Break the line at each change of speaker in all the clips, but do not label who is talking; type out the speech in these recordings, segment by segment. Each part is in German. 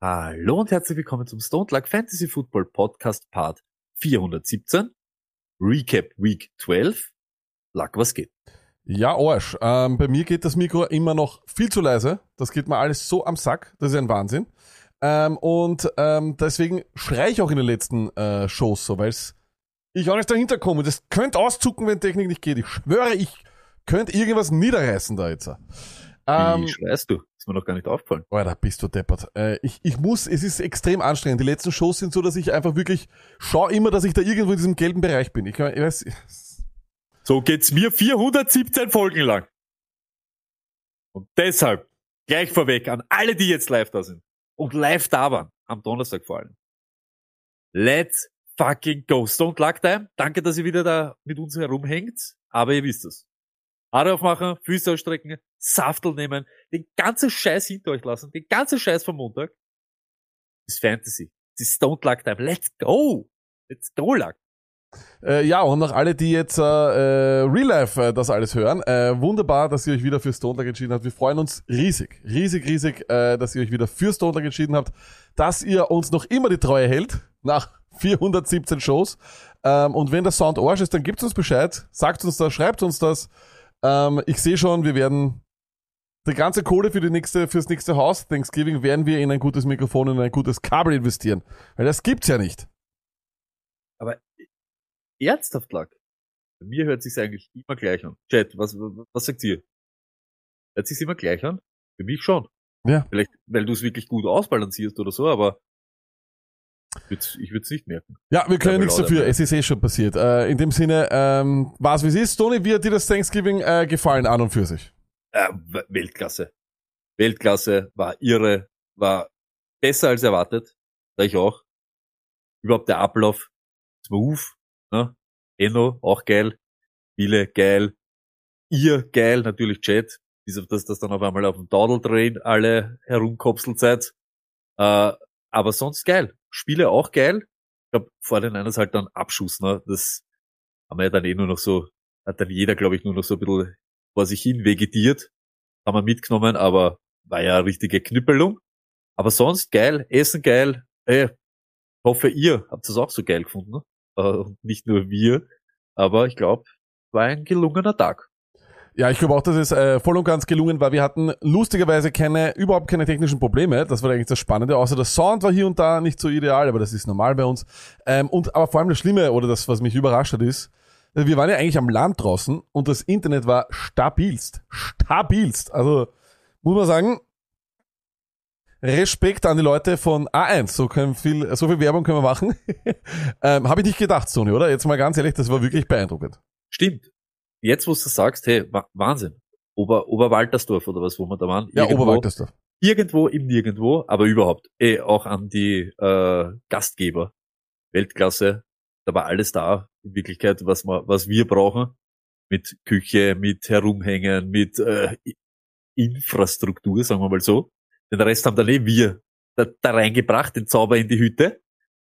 Hallo und herzlich willkommen zum Stone Luck Fantasy Football Podcast Part 417. Recap Week 12. Luck, was geht?
Ja, Arsch. Ähm, bei mir geht das Mikro immer noch viel zu leise. Das geht mir alles so am Sack. Das ist ein Wahnsinn. Ähm, und ähm, deswegen schreie ich auch in den letzten äh, Shows so, weil ich auch nicht dahinter komme. Das könnte auszucken, wenn Technik nicht geht. Ich schwöre, ich könnte irgendwas niederreißen da jetzt. Ähm,
Wie schreist du? Mir noch gar nicht aufgefallen.
Alter, bist du deppert. Äh, ich, ich muss, es ist extrem anstrengend. Die letzten Shows sind so, dass ich einfach wirklich schaue immer, dass ich da irgendwo in diesem gelben Bereich bin. Ich, ich weiß,
So geht's mir 417 Folgen lang. Und deshalb gleich vorweg an alle, die jetzt live da sind und live da waren, am Donnerstag vor allem. Let's fucking go. Stone Luck Time. Danke, dass ihr wieder da mit uns herumhängt. Aber ihr wisst es. Haare aufmachen, Füße ausstrecken, Saftel nehmen, den ganzen Scheiß hinter euch lassen, den ganzen Scheiß vom Montag. Das ist Fantasy. Das ist Stone Luck Time. Let's go. Let's go, Luck.
Äh, ja, und noch alle, die jetzt äh, äh, Real Life äh, das alles hören, äh, wunderbar, dass ihr euch wieder für Stone Luck entschieden habt. Wir freuen uns riesig, riesig, riesig, äh, dass ihr euch wieder für Stone Luck entschieden habt, dass ihr uns noch immer die Treue hält, nach 417 Shows. Ähm, und wenn der Sound Arsch ist, dann gebt uns Bescheid, sagt uns das, schreibt uns das. Ähm, ich sehe schon, wir werden die ganze Kohle für die nächste, fürs nächste Haus, Thanksgiving, werden wir in ein gutes Mikrofon und in ein gutes Kabel investieren. Weil das gibt's ja nicht.
Aber ernsthaft, Luck. Bei mir hört sich's eigentlich immer gleich an. Chat, was, was sagt ihr? Hört sich's immer gleich an? Für mich schon.
Ja.
Vielleicht, weil du es wirklich gut ausbalancierst oder so, aber ich würd's, ich würd's nicht merken.
Ja, wir können nichts dafür. Es ist eh schon passiert. Äh, in dem Sinne, ähm, was wie es ist. Toni, wie hat dir das Thanksgiving äh, gefallen an und für sich?
Äh, Weltklasse. Weltklasse, war irre, war besser als erwartet. Da ich auch. Überhaupt der Ablauf, smooth, ne? Enno, auch geil. Viele geil. Ihr geil, natürlich Chat. Bis auf das, dass dann auf einmal auf dem Dawdle-Train alle herumkopselt seid. Äh, aber sonst geil. Spiele auch geil. Ich glaube, vor den Niners halt dann Abschuss, ne? Das haben wir ja dann eh nur noch so, hat dann jeder, glaube ich, nur noch so ein bisschen vor sich hin vegetiert. Haben wir mitgenommen, aber war ja eine richtige Knüppelung. Aber sonst geil, Essen geil. Äh, hoffe, ihr habt es auch so geil gefunden. Ne? Äh, nicht nur wir. Aber ich glaube, war ein gelungener Tag.
Ja, ich glaube auch, dass es äh, voll und ganz gelungen war. Wir hatten lustigerweise keine, überhaupt keine technischen Probleme. Das war eigentlich das Spannende. Außer der Sound war hier und da nicht so ideal, aber das ist normal bei uns. Ähm, und aber vor allem das Schlimme oder das, was mich überrascht hat, ist, äh, wir waren ja eigentlich am Land draußen und das Internet war stabilst. Stabilst. Also muss man sagen, Respekt an die Leute von A1. So können viel, so viel Werbung können wir machen. ähm, Habe ich nicht gedacht, Sony, oder? Jetzt mal ganz ehrlich, das war wirklich beeindruckend.
Stimmt. Jetzt, wo du sagst, hey, wa Wahnsinn. Ober Oberwaltersdorf oder was, wo wir da waren.
Ja,
Irgendwo-
Oberwaltersdorf.
irgendwo im Nirgendwo, aber überhaupt, eh, auch an die äh, Gastgeber. Weltklasse, da war alles da, in Wirklichkeit, was wir, was wir brauchen. Mit Küche, mit Herumhängen, mit äh, Infrastruktur, sagen wir mal so. Den Rest haben dann eh wir da, da reingebracht, den Zauber in die Hütte.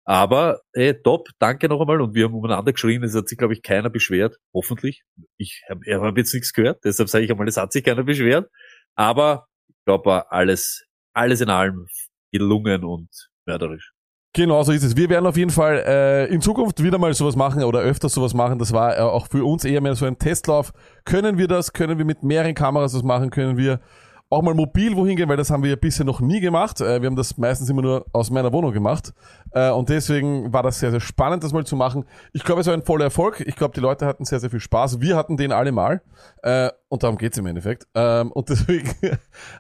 Aber eh, top, danke noch einmal. Und wir haben umeinander geschrien, es hat sich, glaube ich, keiner beschwert. Hoffentlich. Ich habe hab jetzt nichts gehört, deshalb sage ich einmal, es hat sich keiner beschwert. Aber ich glaube, alles, alles in allem gelungen und mörderisch.
Genau so ist es. Wir werden auf jeden Fall äh, in Zukunft wieder mal sowas machen oder öfters sowas machen. Das war äh, auch für uns eher mehr so ein Testlauf. Können wir das? Können wir mit mehreren Kameras das machen? Können wir auch mal mobil wohin gehen? Weil das haben wir ja bisher noch nie gemacht. Äh, wir haben das meistens immer nur aus meiner Wohnung gemacht. Äh, und deswegen war das sehr, sehr spannend, das mal zu machen. Ich glaube, es war ein voller Erfolg. Ich glaube, die Leute hatten sehr, sehr viel Spaß. Wir hatten den alle mal. Äh, und darum geht's im Endeffekt. Ähm, und deswegen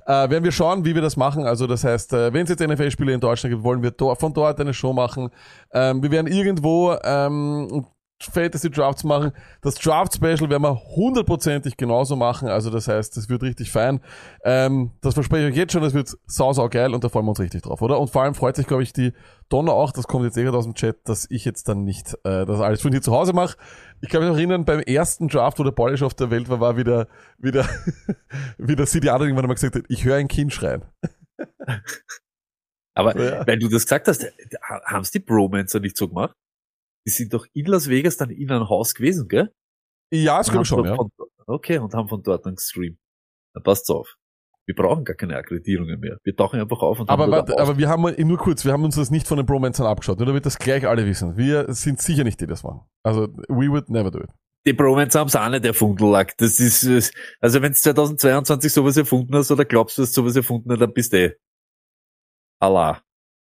werden wir schauen, wie wir das machen. Also das heißt, wenn es jetzt NFL-Spiele in Deutschland gibt, wollen wir von dort eine Show machen. Ähm, wir werden irgendwo ähm, Fantasy Drafts machen. Das Draft Special werden wir hundertprozentig genauso machen. Also das heißt, das wird richtig fein. Ähm, das verspreche ich euch jetzt schon, das wird sau, sau geil und da freuen wir uns richtig drauf, oder? Und vor allem freut sich, glaube ich, die Donner auch, das kommt jetzt eh gerade aus dem Chat, dass ich jetzt dann nicht äh, das alles von hier zu Hause mache. Ich kann mich noch erinnern, beim ersten Draft, wo der Polish auf der Welt war, war wieder, wieder, wieder City Adler irgendwann einmal gesagt hat, ich höre ein Kind schreien.
Aber
Ja.
weil du das gesagt hast, haben es die Bromancer nicht so gemacht? Die sind doch in Las Vegas dann in einem Haus gewesen, gell?
Ja, das glaube ich
haben
schon, ja.
von- Okay, und haben von dort dann gestreamt. Dann passt's auf. Wir brauchen gar keine Akkreditierungen mehr. Wir tauchen einfach auf und
Aber,
haben
warte, aber wir haben nur kurz, wir haben uns das nicht von den Bromancern abgeschaut, nur damit das gleich alle wissen. Wir sind sicher nicht die, die das machen. Also, we would never do it.
die Bromancer haben's auch nicht erfunden, Lack. Das ist, äh, also wenn du 2022 sowas erfunden hast oder glaubst du, dass sowas erfunden hat, dann bist du eh Allah.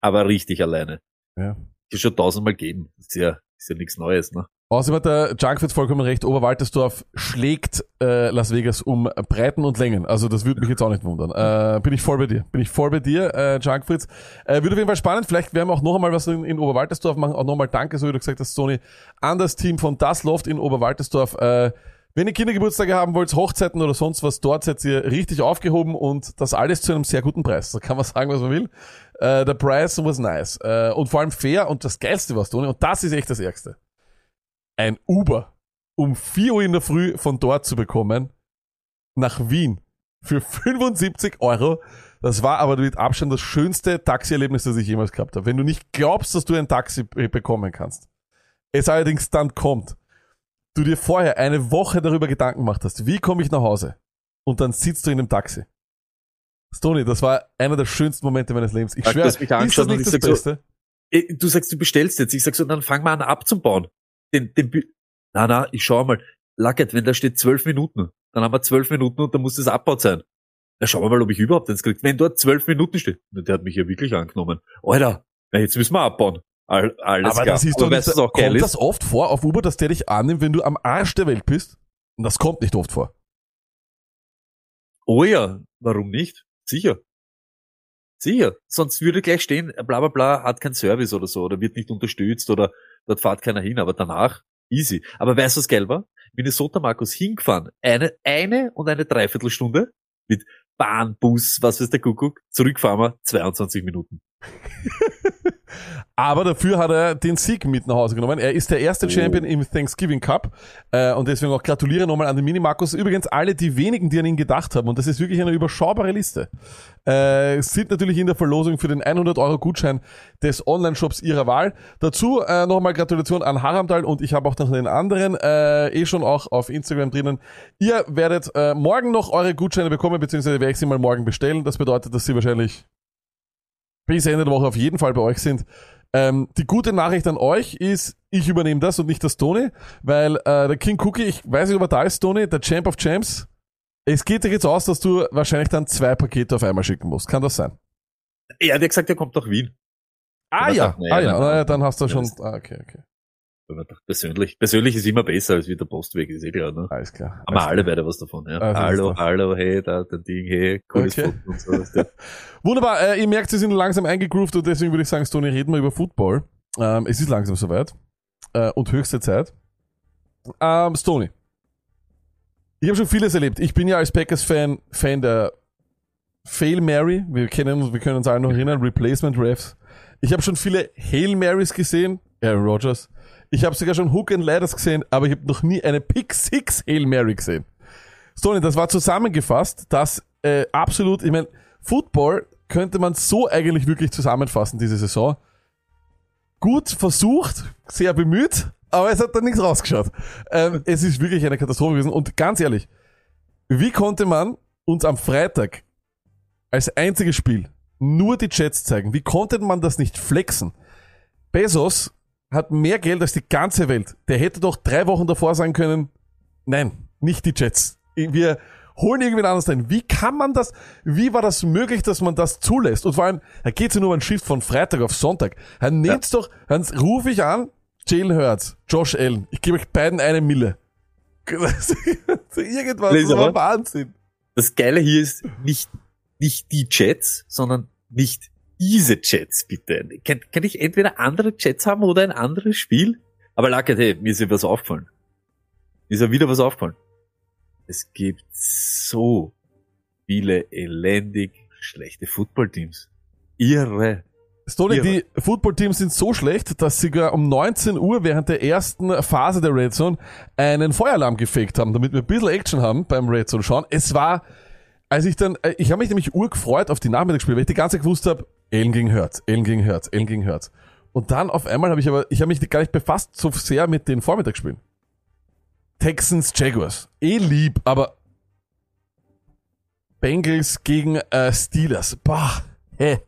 Aber richtig alleine.
Ja.
Die schon tausendmal geben. Ist ja, ist ja nichts Neues, ne?
Außerdem hat der Junkfit vollkommen recht, Oberwaltersdorf schlägt äh, Las Vegas um Breiten und Längen. Also das würde mich jetzt auch nicht wundern. Äh, bin ich voll bei dir. Bin ich voll bei dir, äh, Junkfritz. Äh, wird auf jeden Fall spannend. Vielleicht werden wir auch noch einmal was in, in Oberwaltersdorf machen. Auch nochmal danke, so wie du gesagt hast, Sony, an das Team von Das Loft in Oberwaltersdorf. Äh, wenn ihr Kindergeburtstage haben wollt, Hochzeiten oder sonst was, dort seid ihr richtig aufgehoben und das alles zu einem sehr guten Preis. Da kann man sagen, was man will. Äh, der Preis was nice. Äh, und vor allem fair und das Geilste was, Toni, und das ist echt das Ärgste ein Uber um 4 Uhr in der Früh von dort zu bekommen nach Wien für 75 Euro. Das war aber mit Abstand das schönste Taxierlebnis, das ich jemals gehabt habe. Wenn du nicht glaubst, dass du ein Taxi be- bekommen kannst, es allerdings dann kommt, du dir vorher eine Woche darüber Gedanken gemacht hast, wie komme ich nach Hause? Und dann sitzt du in einem Taxi. Stony, das war einer der schönsten Momente meines Lebens. Ich schwöre, ist das nicht
ich
das
so,
Beste?
Eh, Du sagst, du bestellst jetzt. Ich sag so, dann fang mal an abzubauen. Den, den, na, na, ich schau mal. Lackert, wenn da steht zwölf Minuten, dann haben wir zwölf Minuten und dann muss das abbaut sein. Na, schauen wir mal, ob ich überhaupt eins krieg. Wenn dort zwölf Minuten steht, na, der hat mich ja wirklich angenommen. Alter, na, jetzt müssen wir abbauen. All, alles
Aber
klar.
das ist doch nicht,
auch
kommt das oft vor auf Uber, dass der dich annimmt, wenn du am Arsch der Welt bist? Und das kommt nicht oft vor.
Oh ja, warum nicht? Sicher. Sicher. Sonst würde gleich stehen, bla bla bla, hat kein Service oder so, oder wird nicht unterstützt oder dort fahrt keiner hin, aber danach easy. Aber weißt du, was geil war? Minnesota Markus hingefahren, eine, eine und eine Dreiviertelstunde mit Bahn, Bus, was weiß der Kuckuck, zurückfahren wir 22 Minuten.
Aber dafür hat er den Sieg mit nach Hause genommen. Er ist der erste
Oh.
Champion im Thanksgiving Cup. Äh, und deswegen auch gratuliere nochmal an den Mini-Markus. Übrigens alle die wenigen, die an ihn gedacht haben. Und das ist wirklich eine überschaubare Liste. Äh, sind natürlich in der Verlosung für den 100 Euro Gutschein des Online-Shops ihrer Wahl. Dazu äh, nochmal Gratulation an Haramdal und ich habe auch noch den anderen äh, eh schon auch auf Instagram drinnen. Ihr werdet äh, morgen noch eure Gutscheine bekommen, beziehungsweise werde ich sie mal morgen bestellen. Das bedeutet, dass sie wahrscheinlich bis Ende der Woche auf jeden Fall bei euch sind. Ähm, die gute Nachricht an euch ist, ich übernehme das und nicht das Tony, weil äh, der King Cookie, ich weiß nicht, ob er da ist, Tony, der Champ of Champs. Es geht dir jetzt aus, dass du wahrscheinlich dann zwei Pakete auf einmal schicken musst. Kann das sein?
Er hat ja gesagt, er kommt nach Wien.
Ah
Ja,
ja,
doch, naja,
ah ja,
dann-
na ja, dann hast du
Ja,
schon. Ah, okay, okay.
Und ich dachte, Persönlich. Persönlich ist immer besser als wie der Postweg, ist eh klar, ne?
Alles klar.
Haben wir
alles
alle beide was davon, ja.
Ist
hallo, hallo, hey, da, dein Ding, hey, cooles
Okay.
Foto und so. du.
Wunderbar, äh, ihr merkt, sie sind langsam eingegroovt und deswegen würde ich sagen, Tony, reden wir über Football. Ähm, es ist langsam soweit. Äh, und höchste Zeit. Ähm, Stoney. Ich habe schon vieles erlebt. Ich bin ja als Packers-Fan Fan der Fail Mary. Wir kennen uns, wir können uns alle noch erinnern, Replacement Refs. Ich habe schon viele Hail Marys gesehen, Aaron Rodgers. Ich habe sogar schon Hook and Ladders gesehen, aber ich habe noch nie eine Pick Six Hail Mary gesehen. Stoney, das war zusammengefasst, dass äh, absolut, ich meine, Football könnte man so eigentlich wirklich zusammenfassen diese Saison. Gut versucht, sehr bemüht, aber es hat dann nichts rausgeschaut. Ähm, es ist wirklich eine Katastrophe gewesen. Und ganz ehrlich, wie konnte man uns am Freitag als einziges Spiel nur die Jets zeigen? Wie konnte man das nicht flexen? Bezos hat mehr Geld als die ganze Welt. Der hätte doch drei Wochen davor sagen können, nein, nicht die Jets. Wir holen irgendwen anders rein. Wie kann man das, wie war das möglich, dass man das zulässt? Und vor allem, da geht's ja nur um ein Shift von Freitag auf Sonntag. Dann nehmt's doch, dann rufe ich an, Jalen Hurts, Josh Allen, ich gebe euch beiden eine Mille. Irgendwas, das
Lisa,
war
was?
Wahnsinn.
Das Geile hier ist nicht, nicht die Jets, sondern nicht diese Jets, bitte. Kann, kann ich entweder andere Jets haben oder ein anderes Spiel? Aber Lackert, hey, mir ist ja was aufgefallen. Mir ist ja wieder was aufgefallen. Es gibt so viele elendig schlechte Footballteams. Irre. Irre.
die Footballteams sind so schlecht, dass sie sogar um 19 Uhr während der ersten Phase der Red Zone einen Feueralarm gefegt haben, damit wir ein bisschen Action haben beim Red Zone schauen. Es war, als ich dann, äh, ich habe mich nämlich urgefreut auf die Nachmittagsspiele, weil ich die ganze Zeit gewusst habe, Ellen gegen Hurts, Ellen gegen Hurts, Ellen gegen Hurts. Und dann auf einmal habe ich aber, ich habe mich gar nicht befasst so sehr mit den Vormittagsspielen. Texans, Jaguars. Eh lieb, aber Bengals gegen äh, Steelers. Bah, hä.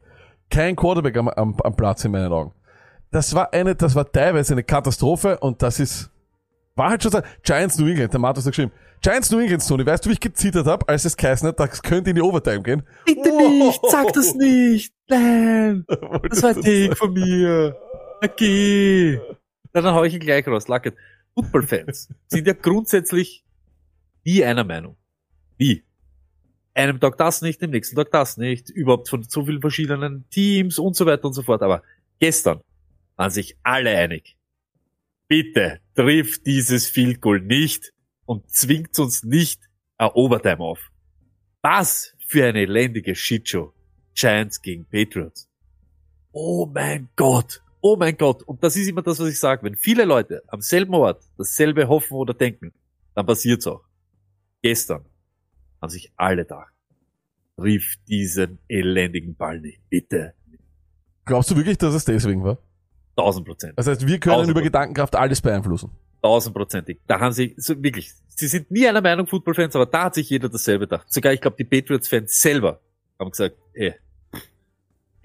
Kein Quarterback am, am, am Platz in meinen Augen. Das war eine, das war teilweise eine Katastrophe und das ist, war halt schon so, Giants New England, der Matos hat geschrieben, Giants New England, Tony, weißt du, wie ich gezittert habe, als es geheißen hat, das könnte in die Overtime gehen?
Bitte nicht, sag das nicht. Nein, das war ein Take von mir. Okay. Na, dann hau ich ihn gleich raus. Lackert. Football-Fans sind ja grundsätzlich nie einer Meinung. Nie. Einem Tag das nicht, dem nächsten Tag das nicht. Überhaupt von so vielen verschiedenen Teams und so weiter und so fort. Aber gestern waren sich alle einig. Bitte trifft dieses Field Goal nicht und zwingt uns nicht ein Overtime auf. Was für eine elendige Shitshow. Giants gegen Patriots. Oh mein Gott. Oh mein Gott. Und das ist immer das, was ich sage. Wenn viele Leute am selben Ort dasselbe hoffen oder denken, dann passiert's auch. Gestern haben sich alle gedacht, rief diesen elendigen Ball nicht. Bitte.
Glaubst du wirklich, dass es deswegen war?
Tausend Prozent.
Das heißt, wir können über. Gedankenkraft alles beeinflussen.
Tausendprozentig. Da haben sie, so wirklich, sie sind nie einer Meinung, Football-Fans, aber da hat sich jeder dasselbe gedacht. Sogar, ich glaube, die Patriots-Fans selber haben gesagt, ey,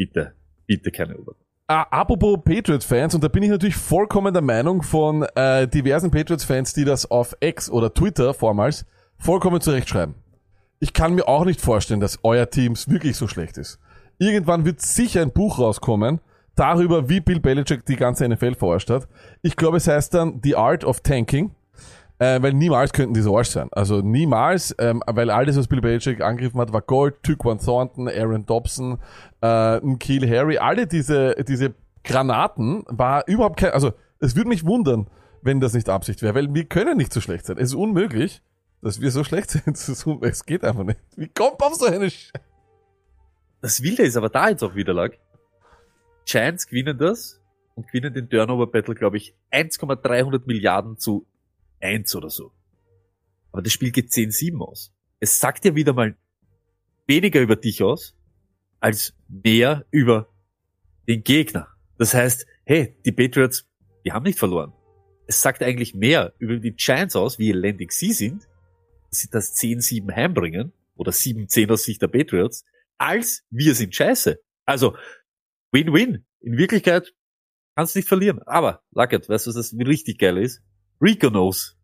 bitte, bitte keine Übertragung.
Ah, apropos Patriots-Fans, und da bin ich natürlich vollkommen der Meinung von äh, diversen Patriots-Fans, die das auf X oder Twitter vormals vollkommen zurechtschreiben. Ich kann mir auch nicht vorstellen, dass euer Teams wirklich so schlecht ist. Irgendwann wird sicher ein Buch rauskommen darüber, wie Bill Belichick die ganze NFL verarscht hat. Ich glaube, es heißt dann The Art of Tanking, äh, weil niemals könnten die so Arsch sein. Also niemals, ähm, weil alles, was Bill Belichick angegriffen hat, war Gold, Tyquan Thornton, Aaron Dobson, äh, Kiel Harry, alle diese, diese Granaten war überhaupt kein, also es würde mich wundern, wenn das nicht Absicht wäre, weil wir können nicht so schlecht sein. Es ist unmöglich, dass wir so schlecht sind. Es, geht einfach nicht. Wie kommt auf so eine Sch
Das Wilde ist aber da jetzt auch wieder lag. Giants gewinnen das und gewinnen den Turnover Battle, glaube ich, 1,300 Milliarden zu 1 oder so. Aber das Spiel geht 10-7 aus. Es sagt ja wieder mal weniger über dich aus, als mehr über den Gegner. Das heißt, hey, die Patriots, die haben nicht verloren. Es sagt eigentlich mehr über die Giants aus, wie elendig sie sind, dass sie das 10-7 heimbringen, oder 7-10 aus Sicht der Patriots, als wir sind scheiße. Also, Win-Win. In Wirklichkeit kannst du nicht verlieren. Aber, Luckett, weißt du, was das richtig geil ist? Rico knows.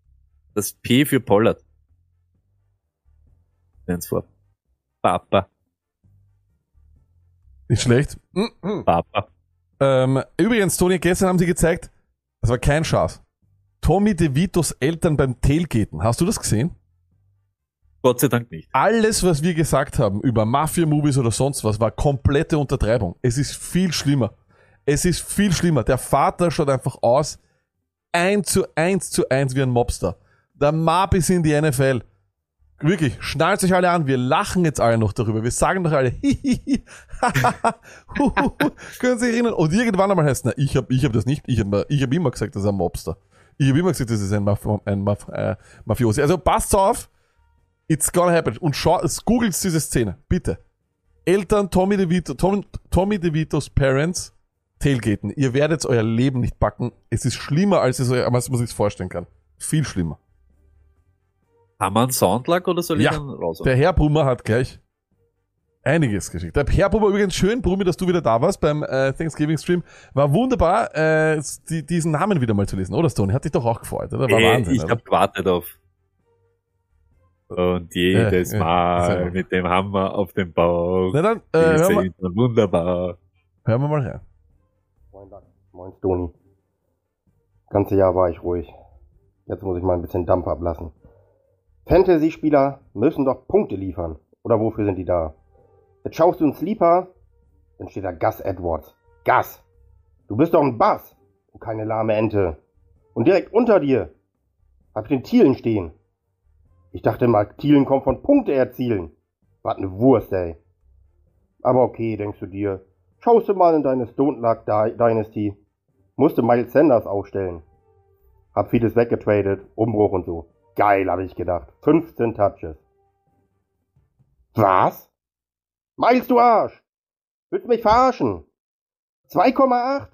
Das P für Pollard. Nenn's vor. Papa.
Nicht schlecht. Mhm.
Papa.
Ähm, übrigens, Toni, gestern haben sie gezeigt, das war kein Schatz. Tommy DeVitos Eltern beim Tailgaten. Hast du das gesehen?
Gott sei Dank nicht.
Alles, was wir gesagt haben über Mafia-Movies oder sonst was, war komplette Untertreibung. Es ist viel schlimmer. Es ist viel schlimmer. Der Vater schaut einfach aus, eins zu eins zu eins wie ein Mobster. Der Mab ist in die NFL. Wirklich, schnallt euch alle an, wir lachen jetzt alle noch darüber. Wir sagen doch alle, hihihi, können Sie sich erinnern? Und irgendwann einmal heißt na, ich habe ich hab das nicht, ich habe ich hab immer gesagt, das ist ein Mobster. Ich habe immer gesagt, das ist ein, Maf ein Maf äh, Mafiosi. Also passt auf, it's gonna happen. Und googelt diese Szene, bitte. Eltern Tommy DeVito, Tom, Tommy DeVitos Parents, Tailgaten. Ihr werdet euer Leben nicht backen. Es ist schlimmer, als, es, als man sich vorstellen kann. Viel schlimmer.
Haben wir einen Soundlag oder soll ich
Ja,
dann raus?
Der Herr Brummer hat gleich einiges geschickt. Der Herr Brummer übrigens schön, Brummi, dass du wieder da warst beim äh, Thanksgiving-Stream. War wunderbar, äh, die, diesen Namen wieder mal zu lesen, oder Stone? Hat dich doch auch gefreut, oder? War
Ey,
Wahnsinn.
ich habe gewartet auf. Und jedes
ja,
Mal mit dem Hammer auf dem Bauch.
Na dann, äh,
sind wunderbar.
hören wir mal rein.
Moin Stoni. Das ganze Jahr war ich ruhig. Jetzt muss ich mal ein bisschen Dampf ablassen. Fantasy-Spieler müssen doch Punkte liefern. Oder wofür sind die da? Jetzt schaust du einen Sleeper, dann steht da Gus Edwards. Gus! Du bist doch ein Bass und keine lahme Ente. Und direkt unter dir hab ich den Thielen stehen. Ich dachte mal, Thielen kommt von Punkte erzielen. Was ne Wurst, ey. Aber okay, denkst du dir. Schaust du mal in deine Stone Luck Dy- Dynasty. Musste Miles Sanders aufstellen. Hab vieles weggetradet, Umbruch und so. Geil, habe ich gedacht. 15 Touches. Was? Miles, du Arsch! Willst du mich verarschen? 2,8?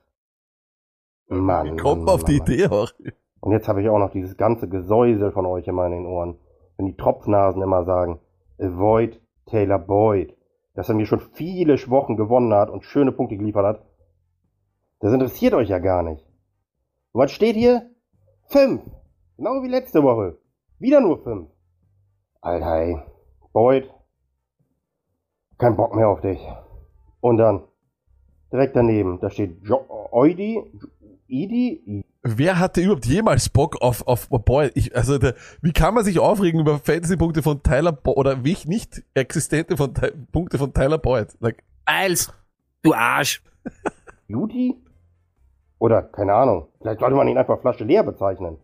Mann.
Kommt
Mann,
auf die
Mann.
Idee auch.
Und jetzt habe ich auch noch dieses ganze Gesäusel von euch immer in den Ohren. Wenn die Tropfnasen immer sagen, avoid Taylor Boyd, dass er mir schon viele Wochen gewonnen hat und schöne Punkte geliefert hat. Das interessiert euch ja gar nicht. Und was steht hier? Fünf. Genau wie letzte Woche. Wieder nur fünf. Alter, ey. Boyd. Kein Bock mehr auf dich. Und dann. Direkt daneben, da steht jo Oidi, Idi,
Wer hatte überhaupt jemals Bock auf, auf Boy? Ich, also, der, wie kann man sich aufregen über Fantasy-Punkte von Tyler Boyd oder wie nicht existente von, Punkte von Tyler Boyd? Like,
Miles, du Arsch.
Judy? Oder, keine Ahnung, vielleicht sollte man ihn einfach Flasche leer bezeichnen.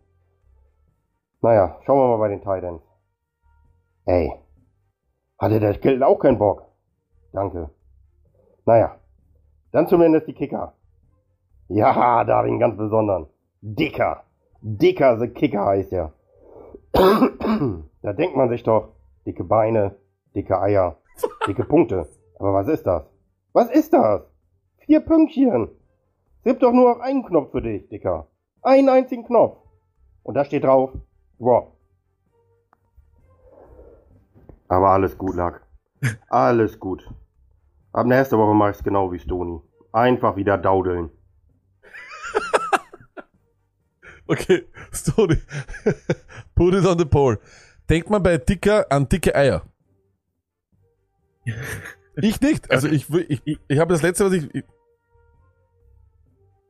Naja, schauen wir mal bei den Titans. Ey, hatte der Geld auch keinen Bock. Danke. Naja, dann zumindest die Kicker. Ja, da hab ich einen ganz besonderen. Dicker. Dicker the Kicker heißt er. da denkt man sich doch, dicke Beine, dicke Eier, dicke Punkte. Aber was ist das? Was ist das? Vier Pünktchen. Es gibt doch nur noch einen Knopf für dich, Dicker. Einen einzigen Knopf. Und da steht drauf, Drop. Aber alles gut, Lack. Alles gut. Ab nächste Woche mach ich's genau wie Stony. Einfach wieder daudeln.
okay, Story. Put it on the poll. Denkt man bei Dicker an dicke Eier? Ich nicht. Also ich, will- ich, ich, ich habe das letzte, was ich, ich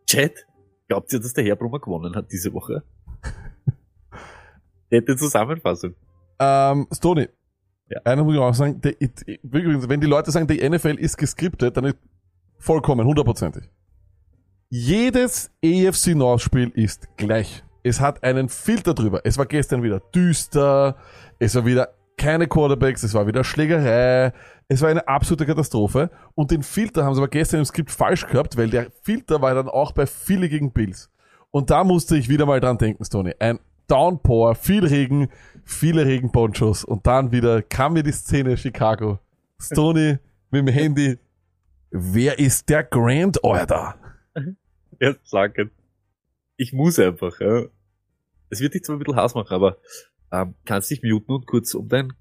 Chat, glaubt ihr, dass der Herbrummer gewonnen hat diese Woche? Nette Zusammenfassung.
Ähm, Stony.
Ja.
Einer muss ich auch sagen, der, übrigens, wenn die Leute sagen, die NFL ist geskriptet, dann ist vollkommen, hundertprozentig. Jedes EFC North Spiel ist gleich. Es hat einen Filter drüber. Es war gestern wieder düster, es war wieder keine Quarterbacks, es war wieder Schlägerei, es war eine absolute Katastrophe. Und den Filter haben sie aber gestern im Skript falsch gehabt, weil der Filter war dann auch bei Philly gegen Bills. Und da musste ich wieder mal dran denken, Stony. Ein Downpour, viel Regen, viele Regenponchos und dann wieder kam mir die Szene Chicago. Stony mit dem Handy. Wer ist der Grand Order?
Ja, sagen. Ich muss einfach, ja. Es wird dich zwar ein bisschen Hass machen, aber ähm, kannst dich muten und kurz um dein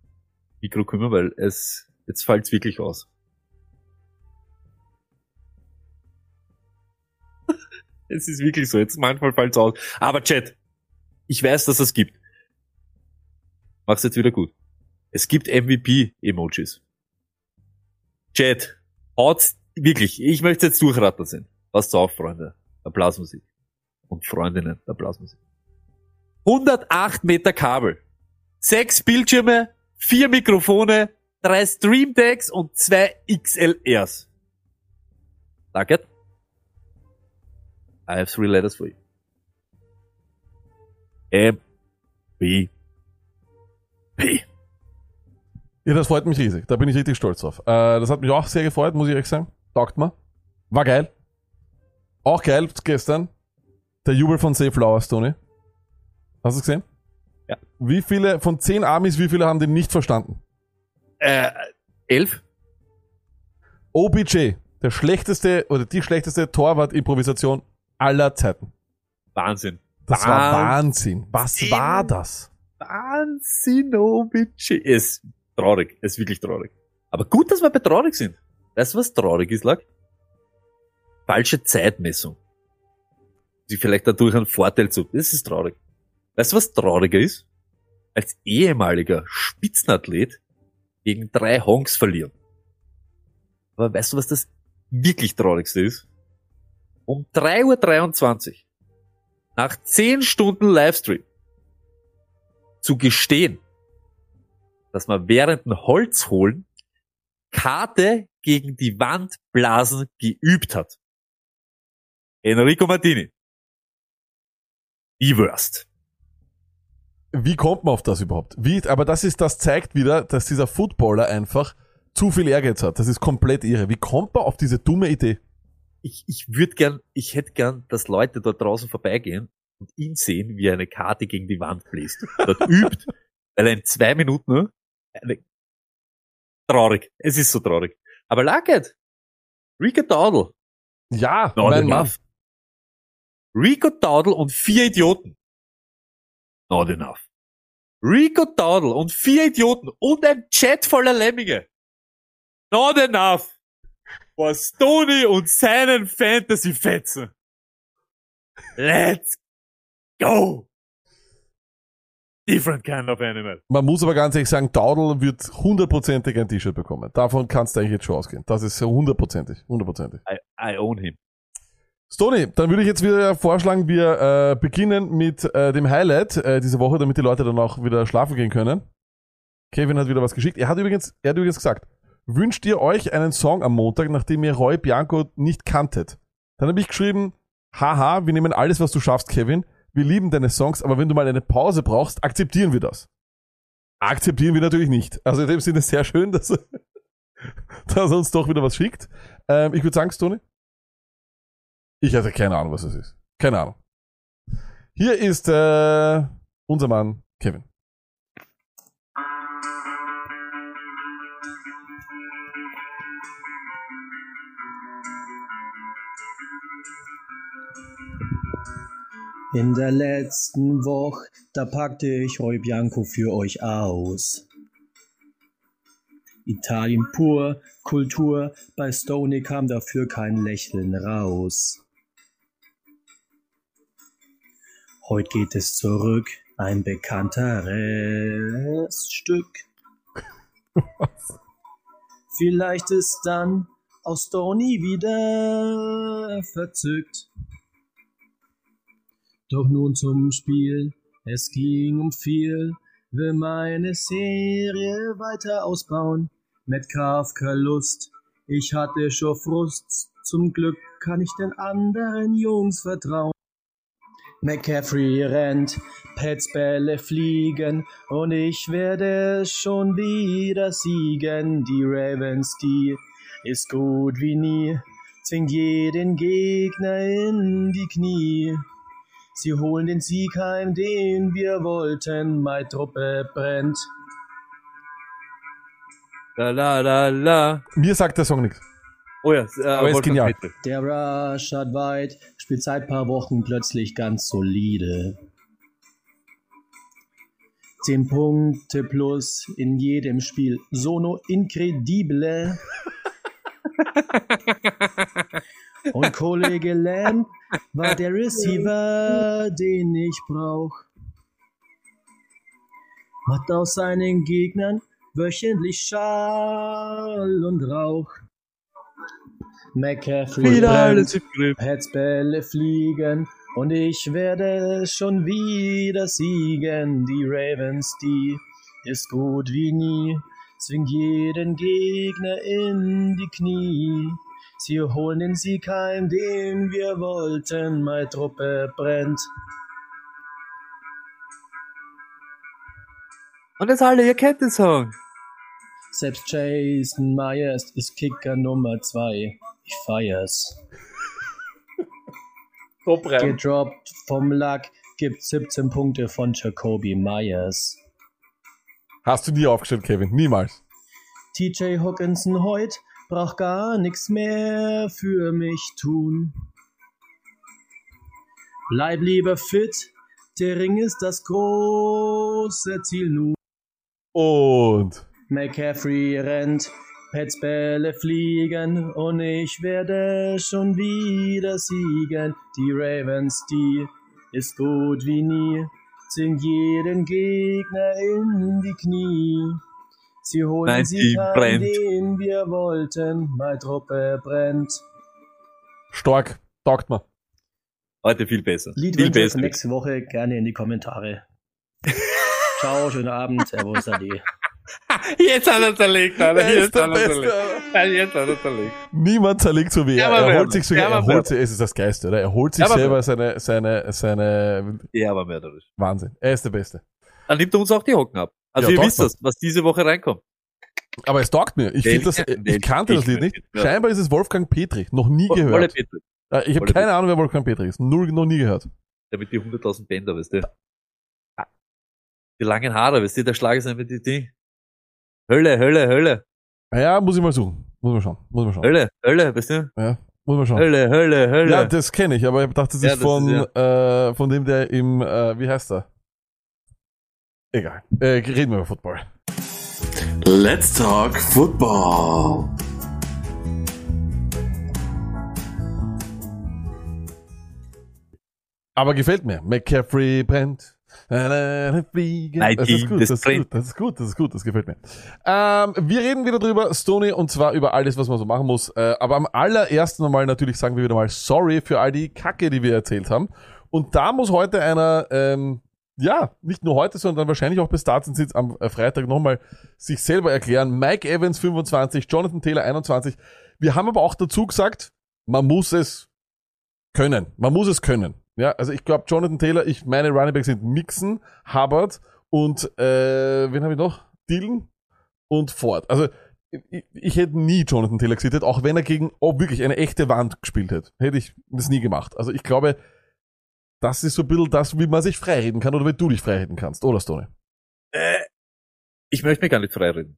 Mikro kümmern, weil es jetzt fällt's wirklich aus. es ist wirklich so, jetzt manchmal fällt's aus. Aber Chat, ich weiß, dass es gibt. Mach's jetzt wieder gut. Es gibt MVP-Emojis. Chat, haut's wirklich, ich möchte jetzt durchrattern sein. Passt auf, Freunde. Applausmusik. Und Freundinnen, Applausmusik. 108 Meter Kabel. Sechs Bildschirme, vier Mikrofone, drei Stream Decks und zwei XLRs. Nugget? I have three letters for you. M. B. P.
Ja, das freut mich riesig. Da bin ich richtig stolz drauf. Äh, das hat mich auch sehr gefreut, muss ich ehrlich sagen. Taugt mir. War geil. Auch geil gestern. Der Jubel von Safe Flowers, Tony. Hast du gesehen?
Ja.
Wie viele, von zehn Amis, wie viele haben den nicht verstanden?
Äh, elf?
OBJ, der schlechteste oder die schlechteste Torwart-Improvisation aller Zeiten.
Wahnsinn.
Das war Wahnsinn. Was
Wahnsinn.
war das?
Wahnsinn, OBJ. Es ist traurig. Es ist wirklich traurig. Aber gut, dass wir bei traurig sind. Weißt du, was traurig ist, Lack? Falsche Zeitmessung. Die vielleicht dadurch einen Vorteil zu. Das ist traurig. Weißt du, was trauriger ist? Als ehemaliger Spitzenathlet gegen drei Honks verlieren. Aber weißt du, was das wirklich traurigste ist? Um 3.23 Uhr nach 10 Stunden Livestream zu gestehen, dass man während dem Holzholen Karte gegen die Wand blasen geübt hat. Enrico Martini. Die Worst.
Wie kommt man auf das überhaupt? Wie, aber das ist, das zeigt wieder, dass dieser Footballer einfach zu viel Ehrgeiz hat. Das ist komplett irre. Wie kommt man auf diese dumme Idee?
Ich, ich würde gern, ich hätte gern, dass Leute dort draußen vorbeigehen und ihn sehen, wie er eine Karte gegen die Wand bläst. Dort übt, weil er in zwei Minuten eine, traurig. Es ist so traurig. Aber Lacket. Rico Dowdle.
Ja,
Not
mein Mann.
enough. Rico Dowdle und vier Idioten. Not enough. Rico Dowdle und vier Idioten und ein Chat voller Lemminge. Not enough. For Stoney und seinen Fantasy-Fetzen. Let's go. Different kind of animal.
Man muss aber ganz ehrlich sagen, Daudel wird hundertprozentig ein T-Shirt bekommen. Davon kannst du eigentlich jetzt schon ausgehen. Das ist hundertprozentig. Hundertprozentig.
I, I own him.
Stony, dann würde ich jetzt wieder vorschlagen, wir äh, beginnen mit äh, dem Highlight äh, diese Woche, damit die Leute dann auch wieder schlafen gehen können. Kevin hat wieder was geschickt. Er hat übrigens, er hat übrigens gesagt, wünscht ihr euch einen Song am Montag, nachdem ihr Roy Bianco nicht kanntet? Dann habe ich geschrieben, haha, wir nehmen alles, was du schaffst, Kevin. Wir lieben deine Songs, aber wenn du mal eine Pause brauchst, akzeptieren wir das. Akzeptieren wir natürlich nicht. Also in dem Sinne sehr schön, dass, dass er uns doch wieder was schickt. Ähm, ich würde sagen, Stony, ich hatte keine Ahnung, was das ist. Keine Ahnung. Hier ist äh, unser Mann Kevin.
In der letzten Woche, da packte ich Roy Bianco für euch aus. Italien pur, Kultur, bei Stoney kam dafür kein Lächeln raus. Heute geht es zurück, ein bekannteres Stück. Vielleicht ist dann auch Stoney wieder verzückt. Doch nun zum Spiel, es ging um viel, will meine Serie weiter ausbauen. Metcalf Lust, ich hatte schon Frust, zum Glück kann ich den anderen Jungs vertrauen. McCaffrey rennt, Pets Bälle fliegen und ich werde schon wieder siegen. Die Ravens, die ist gut wie nie, zwingt jeden Gegner in die Knie. Sie holen den Sieg heim, den wir wollten. Meine Truppe brennt.
La la la la.
Mir sagt der Song nichts.
Oh ja, äh,
Aber ist genial.
Der Rashad White spielt seit paar Wochen plötzlich ganz solide. Zehn Punkte plus in jedem Spiel. Sono incredibile. Und Kollege Lamb war der Receiver, den ich brauch. Macht aus seinen Gegnern wöchentlich Schall und Rauch. McCaffrey
Wieder
brennt,
alles im Griff.
Hetzbälle fliegen und ich werde schon wieder siegen. Die Ravens, die ist gut wie nie, zwingt jeden Gegner in die Knie. Sie holen den Sieg heim, den wir wollten, meine Truppe brennt.
Und jetzt alle, ihr kennt den Song.
Selbst Jason Myers ist Kicker Nummer zwei. Ich feier's.
Rein.
Gedroppt vom Luck, gibt 17 Punkte von Jacoby Myers.
Hast du nie aufgestellt, Kevin? Niemals.
TJ Hawkinson heut braucht gar nichts mehr für mich tun. Bleib lieber fit, der Ring ist das große Ziel nun.
Und
McCaffrey rennt, Pets Bälle fliegen und ich werde schon wieder siegen. Die Ravens, die ist gut wie nie, zwingt jeden Gegner in die Knie. Sie holen
Nein,
Sieg
brennt.
den wir wollten, meine Truppe brennt.
stark, taugt mir.
Heute viel besser. viel
Liedwünsche für
besser.
nächste Woche gerne in die Kommentare. Ciao, schönen Abend, Servus, Ade.
Jetzt hat er zerlegt, Alter.
Er ist
Jetzt
der
hat er
Beste,
zerlegt. Jetzt hat er zerlegt.
Niemand zerlegt so wie er.
Ja,
er holt sich sogar,
Ja,
er holt sich, es ist das Geiste, oder? Er holt sich
Ja,
selber seine, seine, seine,
Ja, aber mörderisch.
Wahnsinn. Er ist der Beste.
Dann nimmt er uns auch die Hocken ab. Also
Ja,
ihr wisst das, was diese Woche reinkommt.
Aber es taugt mir. Ich das, ich kannte das Lied nicht. Scheinbar ist es Wolfgang Petri. Noch nie
Wolle
gehört. Äh, Ich habe keine Ahnung, wer Wolfgang Petri ist. Null, noch nie gehört.
Der mit die 100.000 Bänder, weißt du. Die langen Haare, weißt du, der Schlager sind mit die Ding. Hölle, Hölle, Hölle,
Ja, muss ich mal suchen. Muss man schauen. Muss man schauen.
Hölle, Hölle, weißt du?
Ja, muss man schauen.
Hölle, Hölle, Hölle.
Ja, das kenne ich, aber ich dachte, das
Ja,
ist
das
von,
ist
äh, von dem, der im, äh, wie heißt er? Egal. Äh, reden wir über Football.
Let's talk football.
Aber gefällt mir. McCaffrey brennt. Fliegen.
Nein,
Das ist gut,
das
ist gut, das ist gut, das ist gut, das gefällt mir. Ähm, wir reden wieder drüber, Stoney, und zwar über alles, was man so machen muss. Äh, aber am allerersten Mal natürlich sagen wir wieder mal sorry für all die Kacke, die wir erzählt haben. Und da muss heute einer, ähm, ja, nicht nur heute, sondern wahrscheinlich auch bis dazu sind am äh, Freitag nochmal sich selber erklären. Mike Evans 25, Jonathan Taylor 21. Wir haben aber auch dazu gesagt, man muss es können. Man muss es können. Ja, also ich glaube, Jonathan Taylor, ich meine Running Backs sind Mixon, Hubbard und äh, wen habe ich noch? Dillon und Ford. Also ich, ich hätte nie Jonathan Taylor gesittet, auch wenn er gegen oh, wirklich eine echte Wand gespielt hätte. Hätte ich das nie gemacht. Also ich glaube, das ist so ein bisschen das, wie man sich freireden kann oder wie du dich freireden kannst, oder Stone?
Äh, ich möchte mich gar nicht freireden.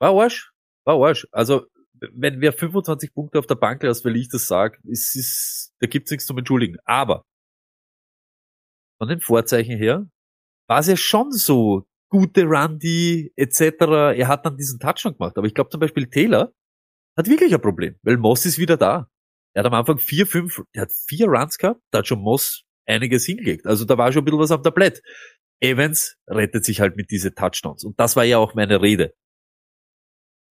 War Arsch. War Arsch. Also, wenn wer 25 Punkte auf der Bank lässt, weil ich das sage, es ist, da gibt's nichts zum Entschuldigen. Aber von den Vorzeichen her war es ja schon so, gute Randy etc. Er hat dann diesen Touchdown gemacht. Aber ich glaube zum Beispiel Taylor hat wirklich ein Problem, weil Moss ist wieder da. Er hat am Anfang vier, fünf, er hat vier Runs gehabt, da hat schon Moss einiges hingelegt. Also da war schon ein bisschen was am Tablett. Evans rettet sich halt mit diese Touchdowns. Und das war ja auch meine Rede.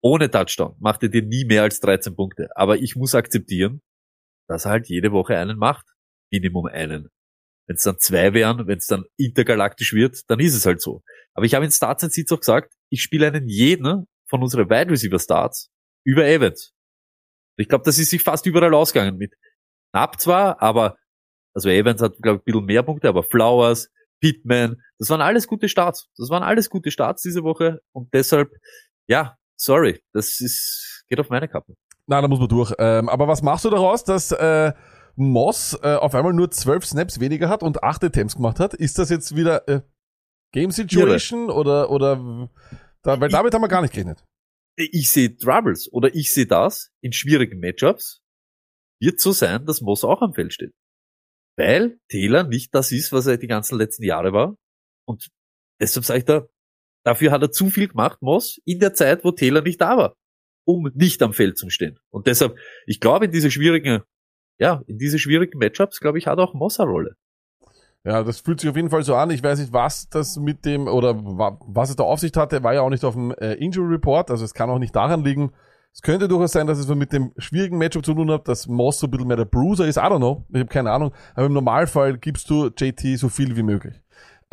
Ohne Touchdown macht er dir nie mehr als 13 Punkte. Aber ich muss akzeptieren, dass er halt jede Woche einen macht. Minimum einen. Wenn es dann zwei wären, wenn es dann intergalaktisch wird, dann ist es halt so. Aber ich habe in Starts and Seeds auch gesagt, ich spiele einen jeden von unseren Wide Receiver Starts über Evans. Ich glaube, das ist sich fast überall ausgegangen mit. Knapp zwar, aber also Evans hat, glaube ich, ein bisschen mehr Punkte, aber Flowers, Pittman, das waren alles gute Starts. Das waren alles gute Starts diese Woche und deshalb, ja, sorry, das ist, geht auf meine Kappe.
Na, da muss man durch. Ähm, aber was machst du daraus, dass äh, Moss äh, auf einmal nur zwölf Snaps weniger hat und acht Attempts gemacht hat? Ist das jetzt wieder äh, Game Situation oder oder da, weil damit haben wir gar nicht gerechnet.
Ich sehe Troubles oder ich sehe das in schwierigen Matchups, wird so sein, dass Moss auch am Feld steht. Weil Taylor nicht das ist, was er die ganzen letzten Jahre war. Und deshalb sage ich da, dafür hat er zu viel gemacht, Moss, in der Zeit, wo Taylor nicht da war, um nicht am Feld zu stehen. Und deshalb, ich glaube, in diese schwierigen, ja, in diese schwierigen Matchups, glaube ich, hat auch Moss eine Rolle.
Ja, das fühlt sich auf jeden Fall so an. Ich weiß nicht, was das mit dem oder wa- was es da auf sich hatte, war ja auch nicht auf dem äh, Injury Report. Also es kann auch nicht daran liegen. Es könnte durchaus sein, dass es mit dem schwierigen Matchup zu tun hat, dass Moss so ein bisschen mehr der Bruiser ist. I don't know. Ich habe keine Ahnung. Aber im Normalfall gibst du JT so viel wie möglich.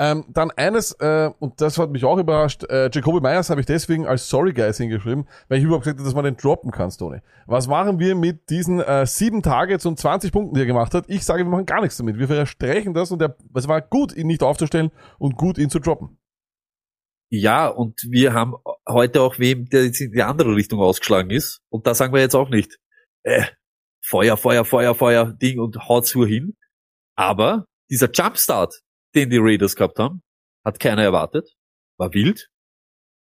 Ähm, dann eines, äh, und das hat mich auch überrascht, äh, Jacoby Myers habe ich deswegen als Sorry Guys hingeschrieben, weil ich überhaupt gesagt habe, dass man den droppen kann, Tony. Was machen wir mit diesen äh, sieben Targets und 20 Punkten, die er gemacht hat? Ich sage, wir machen gar nichts damit. Wir verstreichen das und es war gut, ihn nicht aufzustellen und gut, ihn zu droppen.
Ja, und wir haben heute auch wem, der jetzt in die andere Richtung ausgeschlagen ist. Und da sagen wir jetzt auch nicht, äh, Feuer, Feuer, Feuer, Feuer, Ding und haut's nur hin. Aber dieser Jumpstart, den die Raiders gehabt haben, hat keiner erwartet, war wild.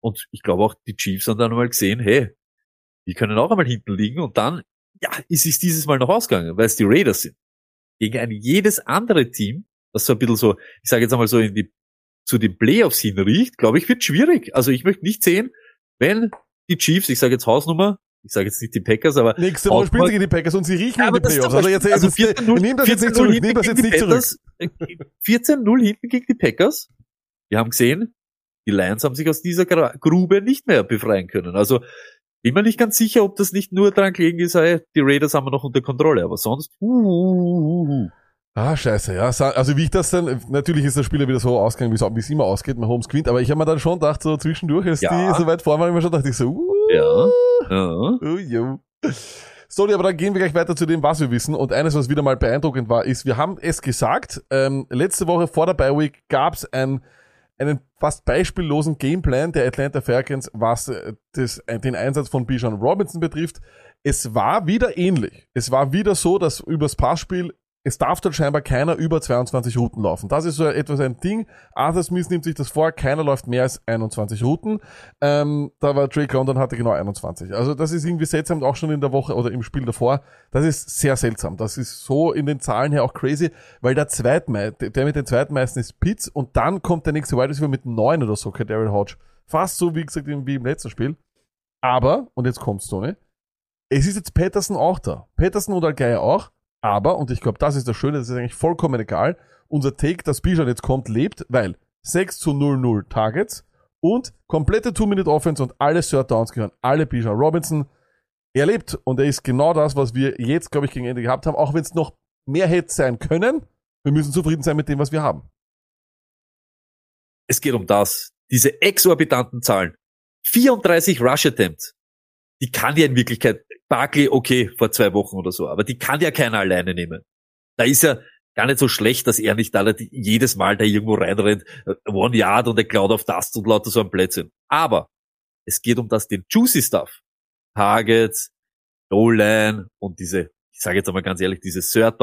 Und ich glaube auch, die Chiefs haben dann einmal gesehen, hey, die können auch einmal hinten liegen und dann, ja, ist es dieses Mal noch ausgegangen, weil es die Raiders sind. Gegen ein jedes andere Team, das so ein bisschen so, ich sage jetzt einmal so in die zu den Playoffs hin riecht, glaube ich, wird schwierig. Also ich möchte nicht sehen, wenn die Chiefs, ich sage jetzt Hausnummer, ich sage jetzt nicht die Packers, aber
Nächste Woche spielen sie gegen die Packers und sie riechen
Ja,
in die
das
Playoffs. Also jetzt,
also
jetzt,
14-0
nimm das jetzt nicht
14-0
zurück, nimm das jetzt nicht zurück.
Panthers, äh, 14-0 hinten gegen die Packers. Wir haben gesehen, die Lions haben sich aus dieser Grube nicht mehr befreien können. Also bin mir nicht ganz sicher, ob das nicht nur dran gelegen ist, hey, die Raiders haben wir noch unter Kontrolle, aber sonst, uh, uh, uh, uh.
Ah, scheiße, ja. Also wie ich das dann, natürlich ist der Spieler wieder so ausgegangen, wie es immer ausgeht, mein Holmes gewinnt, aber ich habe mir dann schon gedacht, so zwischendurch, als
Ja.
die so weit vor waren, ich mir schon dachte ich so, uh,
Ja. Ja.
uh. Sorry, aber dann gehen wir gleich weiter zu dem, was wir wissen. Und eines, was wieder mal beeindruckend war, ist, wir haben es gesagt, ähm, letzte Woche vor der Bye Week gab es ein, einen fast beispiellosen Gameplan der Atlanta Falcons, was äh, das, äh, den Einsatz von Bijan Robinson betrifft. Es war wieder ähnlich. Es war wieder so, dass übers Passspiel es darf dort scheinbar keiner über 22 Routen laufen. Das ist so etwas ein Ding. Arthur Smith nimmt sich das vor, keiner läuft mehr als 21 Routen. Ähm, da war Drake London hatte genau 21. Also das ist irgendwie seltsam, auch schon in der Woche oder im Spiel davor. Das ist sehr seltsam. Das ist so in den Zahlen her auch crazy, weil der Zweitmei der mit den zweitmeisten ist Pitts und dann kommt der nächste Wide Receiver mit neun oder so, Daryl Hodge. Fast so, wie gesagt, wie im letzten Spiel. Aber, und jetzt kommt's, Tony, es ist jetzt Patterson auch da. Patterson und Algeier auch. Aber, und ich glaube, das ist das Schöne, das ist eigentlich vollkommen egal, unser Take, dass Bijan jetzt kommt, lebt, weil 6 zu 0 0 Targets und komplette 2-Minute-Offense und alle Third Downs gehören alle Bijan Robinson. Er lebt und er ist genau das, was wir jetzt, glaube ich, gegen Ende gehabt haben, auch wenn es noch mehr hätte sein können. Wir müssen zufrieden sein mit dem, was wir haben.
Es geht um das. Diese exorbitanten Zahlen. 34 Rush Attempts. Die kann ja in Wirklichkeit Barkley, okay, vor zwei Wochen oder so, aber die kann ja keiner alleine nehmen. Da ist ja gar nicht so schlecht, dass er nicht alle, jedes Mal da irgendwo reinrennt, äh, One Yard und er klaut auf das und lauter so ein Plätzchen. Aber es geht um das, den Juicy Stuff. Targets, O-Line und diese, ich sage jetzt einmal ganz ehrlich, diese Third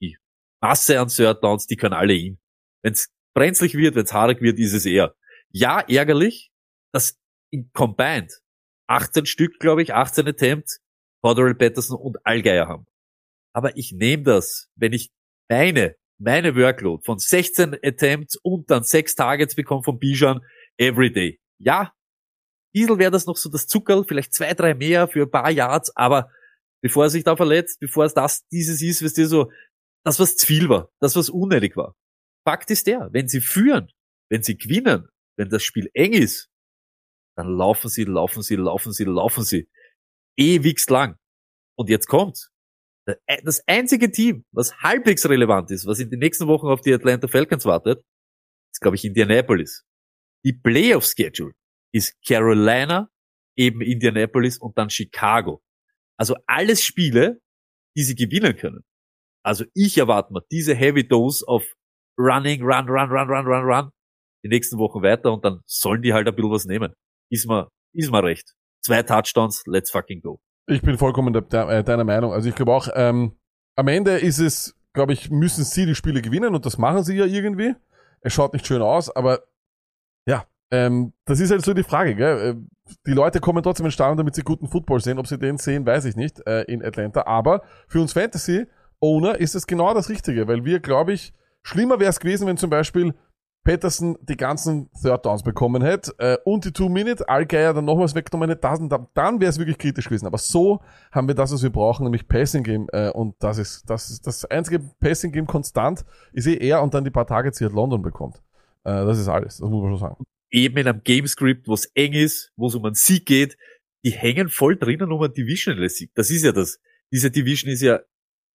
die Masse an Third die können alle ihn. Wenn's brenzlig wird, wenn's haarig wird, ist es eher. Ja, ärgerlich, dass in Combined 18 Stück, glaube ich, 18 Attempts, Cordell Patterson und Allgeier haben. Aber ich nehme das, wenn ich meine, meine Workload von 16 Attempts und dann 6 Targets bekomme von Bijan everyday. Ja, Diesel wäre das noch so das Zuckerl, vielleicht zwei, drei mehr für ein paar Yards, aber bevor er sich da verletzt, bevor es das dieses ist, wisst ihr so, das was zu viel war, das was unnötig war. Fakt ist der, wenn sie führen, wenn sie gewinnen, wenn das Spiel eng ist, dann laufen sie, laufen sie, laufen sie, laufen sie. Ewigst lang. Und jetzt kommt's. Das einzige Team, was halbwegs relevant ist, was in den nächsten Wochen auf die Atlanta Falcons wartet, ist, glaube ich, Indianapolis. Die Playoff-Schedule ist Carolina, eben Indianapolis und dann Chicago. Also alles Spiele, die sie gewinnen können. Also ich erwarte mal diese Heavy Dose auf Running, Run, Run, Run, Run, Run, Run die nächsten Wochen weiter und dann sollen die halt ein bisschen was nehmen. Ist mir, ist mir recht. Zwei Touchdowns, let's fucking go.
Ich bin vollkommen de de äh, deiner Meinung. Also ich glaube auch, ähm, am Ende ist es, glaube ich, müssen sie die Spiele gewinnen und das machen sie ja irgendwie. Es schaut nicht schön aus, aber ja, ähm, das ist halt so die Frage. Gell? Äh, Die Leute kommen trotzdem ins Stadion, damit sie guten Football sehen. Ob sie den sehen, weiß ich nicht äh, in Atlanta. Aber für uns Fantasy-Owner ist es genau das Richtige, weil wir, glaube ich, schlimmer wäre es gewesen, wenn zum Beispiel Patterson die ganzen Third Downs bekommen hätte äh, und die Two-Minute, Allgeier dann nochmals weggenommen hätte, das, dann, dann wäre es wirklich kritisch gewesen. Aber so haben wir das, was wir brauchen, nämlich Passing Game äh, und das ist das, ist das einzige Passing Game konstant ist eh er und dann die paar Tage, die er London bekommt. Äh, das ist alles, das muss man schon sagen.
Eben in einem Gamescript, wo es eng ist, wo es um einen Sieg geht, die hängen voll drinnen um einen Divisional-Sieg. Das ist ja das. Diese Division ist ja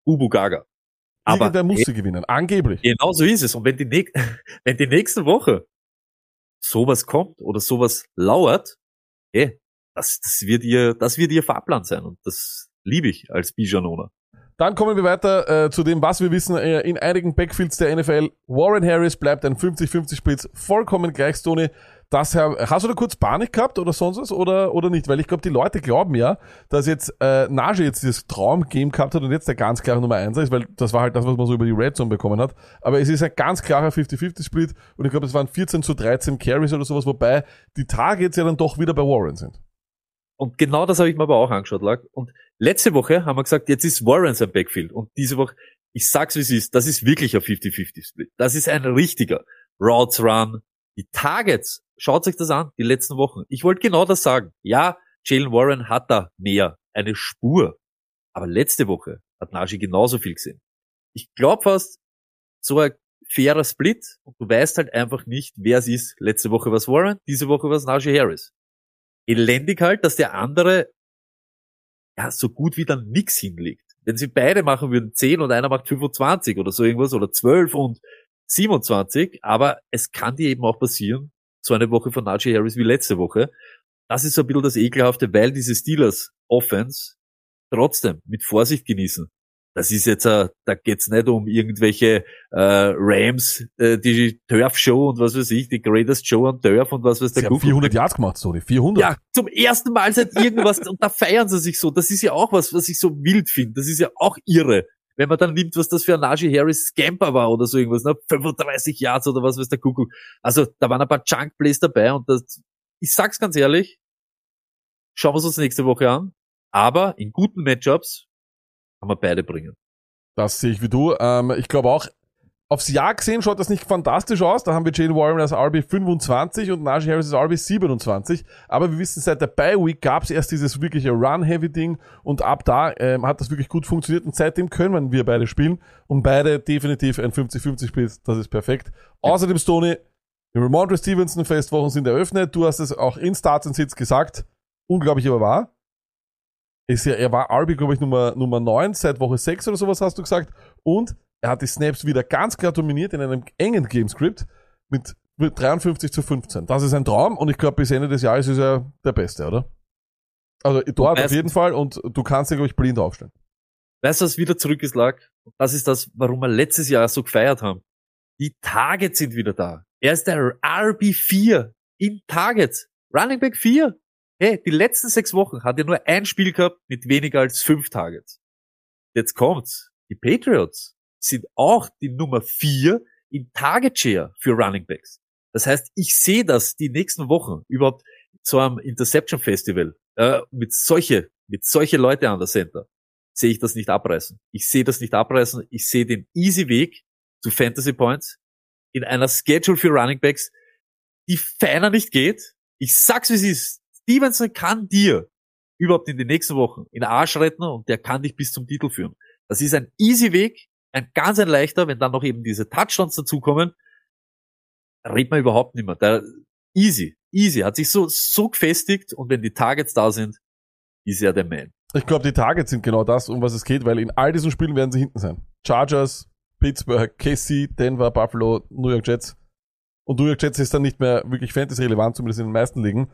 Ubu Gaga. Aber
Irgendwer muss sie gewinnen, angeblich.
Genau so ist es. Und wenn die, näch- wenn die nächste Woche sowas kommt oder sowas lauert, eh, das, das wird ihr, das wird ihr Fahrplan sein. Und das liebe ich als Bijanona.
Dann kommen wir weiter äh, zu dem, was wir wissen. Äh, in einigen Backfields der NFL, Warren Harris bleibt ein 50-50-Split vollkommen gleich, Stoney. Das, hast du da kurz Panik gehabt oder sonst was oder, oder nicht? Weil ich glaube, die Leute glauben ja, dass jetzt äh, Nage jetzt dieses Traum-Game gehabt hat und jetzt der ganz klare Nummer 1 ist, weil das war halt das, was man so über die Red Zone bekommen hat. Aber es ist ein ganz klarer 50-50-Split und ich glaube, es waren 14 zu 13 Carries oder sowas, wobei die Targets ja dann doch wieder bei Warren sind.
Und genau das habe ich mir aber auch angeschaut, Lack. Und letzte Woche haben wir gesagt, jetzt ist Warren sein Backfield. Und diese Woche, ich sag's wie es ist, das ist wirklich ein 50-50-Split. Das ist ein richtiger Routes Run. Die Targets, schaut euch das an, die letzten Wochen. Ich wollte genau das sagen. Ja, Jalen Warren hat da mehr, eine Spur. Aber letzte Woche hat Najee genauso viel gesehen. Ich glaube fast, so ein fairer Split und du weißt halt einfach nicht, wer es ist. Letzte Woche war es Warren, diese Woche war es Najee Harris elendig halt, dass der andere ja so gut wie dann nix hinlegt. Wenn sie beide machen würden 10 und einer macht 25 oder so irgendwas oder 12 und 27, aber es kann dir eben auch passieren, so eine Woche von Najee Harris wie letzte Woche. Das ist so ein bisschen das Ekelhafte, weil diese Steelers Offense trotzdem mit Vorsicht genießen. Das ist jetzt, äh, da geht's nicht um irgendwelche äh, Rams, äh, die Turf-Show und was weiß ich, die Greatest Show on Turf und was weiß
Sie
der
haben
Kuckuck.
400 Yards gemacht, Sony. 400.
Ja, zum ersten Mal seit irgendwas und da feiern sie sich so. Das ist ja auch was, was ich so wild finde. Das ist ja auch irre. Wenn man dann nimmt, was das für ein Najee Harris Scamper war oder so irgendwas, ne? 35 Yards oder was weiß der Kuckuck. Also da waren ein paar Junk Plays dabei und das, ich sag's ganz ehrlich, schauen wir uns nächste Woche an. Aber in guten Matchups kann man beide bringen.
Das sehe ich wie du. Ähm, ich glaube auch, aufs Jahr gesehen schaut das nicht fantastisch aus. Da haben wir Jane Warren als RB 25 und Najee Harris als RB 27. Aber wir wissen, seit der Bye Week gab es erst dieses wirkliche Run-Heavy-Ding und ab da ähm, hat das wirklich gut funktioniert und seitdem können wir beide spielen und beide definitiv ein 50-50-Spiel. Das ist perfekt. Außerdem, Stoney, die Ramondre Stevenson Festwochen sind eröffnet. Du hast es auch in Starts and Sits gesagt. Unglaublich aber wahr. Ist ja, er war RB, glaube ich, Nummer, Nummer 9, seit Woche 6 oder sowas hast du gesagt. Und er hat die Snaps wieder ganz klar dominiert in einem engen Gamescript mit, mit 53 zu 15. Das ist ein Traum und ich glaube, bis Ende des Jahres ist er der Beste, oder? Also dort auf jeden Fall und du kannst ihn, glaube ich, blind aufstellen.
Weißt du, was wieder zurück ist, lag? Das ist das, warum wir letztes Jahr so gefeiert haben. Die Targets sind wieder da. Er ist der RB4 in Targets. Running Back 4. Hey, die letzten sechs Wochen hat er nur ein Spiel gehabt mit weniger als fünf Targets. Jetzt kommt's. Die Patriots sind auch die Nummer 4 im Target Share für Running Backs. Das heißt, ich sehe das die nächsten Wochen überhaupt zu einem Interception Festival äh, mit solche mit solche Leute an der Center sehe ich das nicht abreißen. Ich sehe das nicht abreißen. Ich sehe den easy Weg zu Fantasy Points in einer Schedule für Running Backs, die feiner nicht geht. Ich sag's wie es ist. Stevenson kann dir überhaupt in den nächsten Wochen in Arsch retten und der kann dich bis zum Titel führen. Das ist ein easy Weg, ein ganz ein leichter, wenn dann noch eben diese Touchdowns dazukommen, redet man überhaupt nicht mehr. Der, easy, easy, hat sich so, so gefestigt und wenn die Targets da sind, ist er der Man.
Ich glaube, die Targets sind genau das, um was es geht, weil in all diesen Spielen werden sie hinten sein. Chargers, Pittsburgh, KC, Denver, Buffalo, New York Jets. Und New York Jets ist dann nicht mehr wirklich fantasy-relevant, zumindest in den meisten Ligen.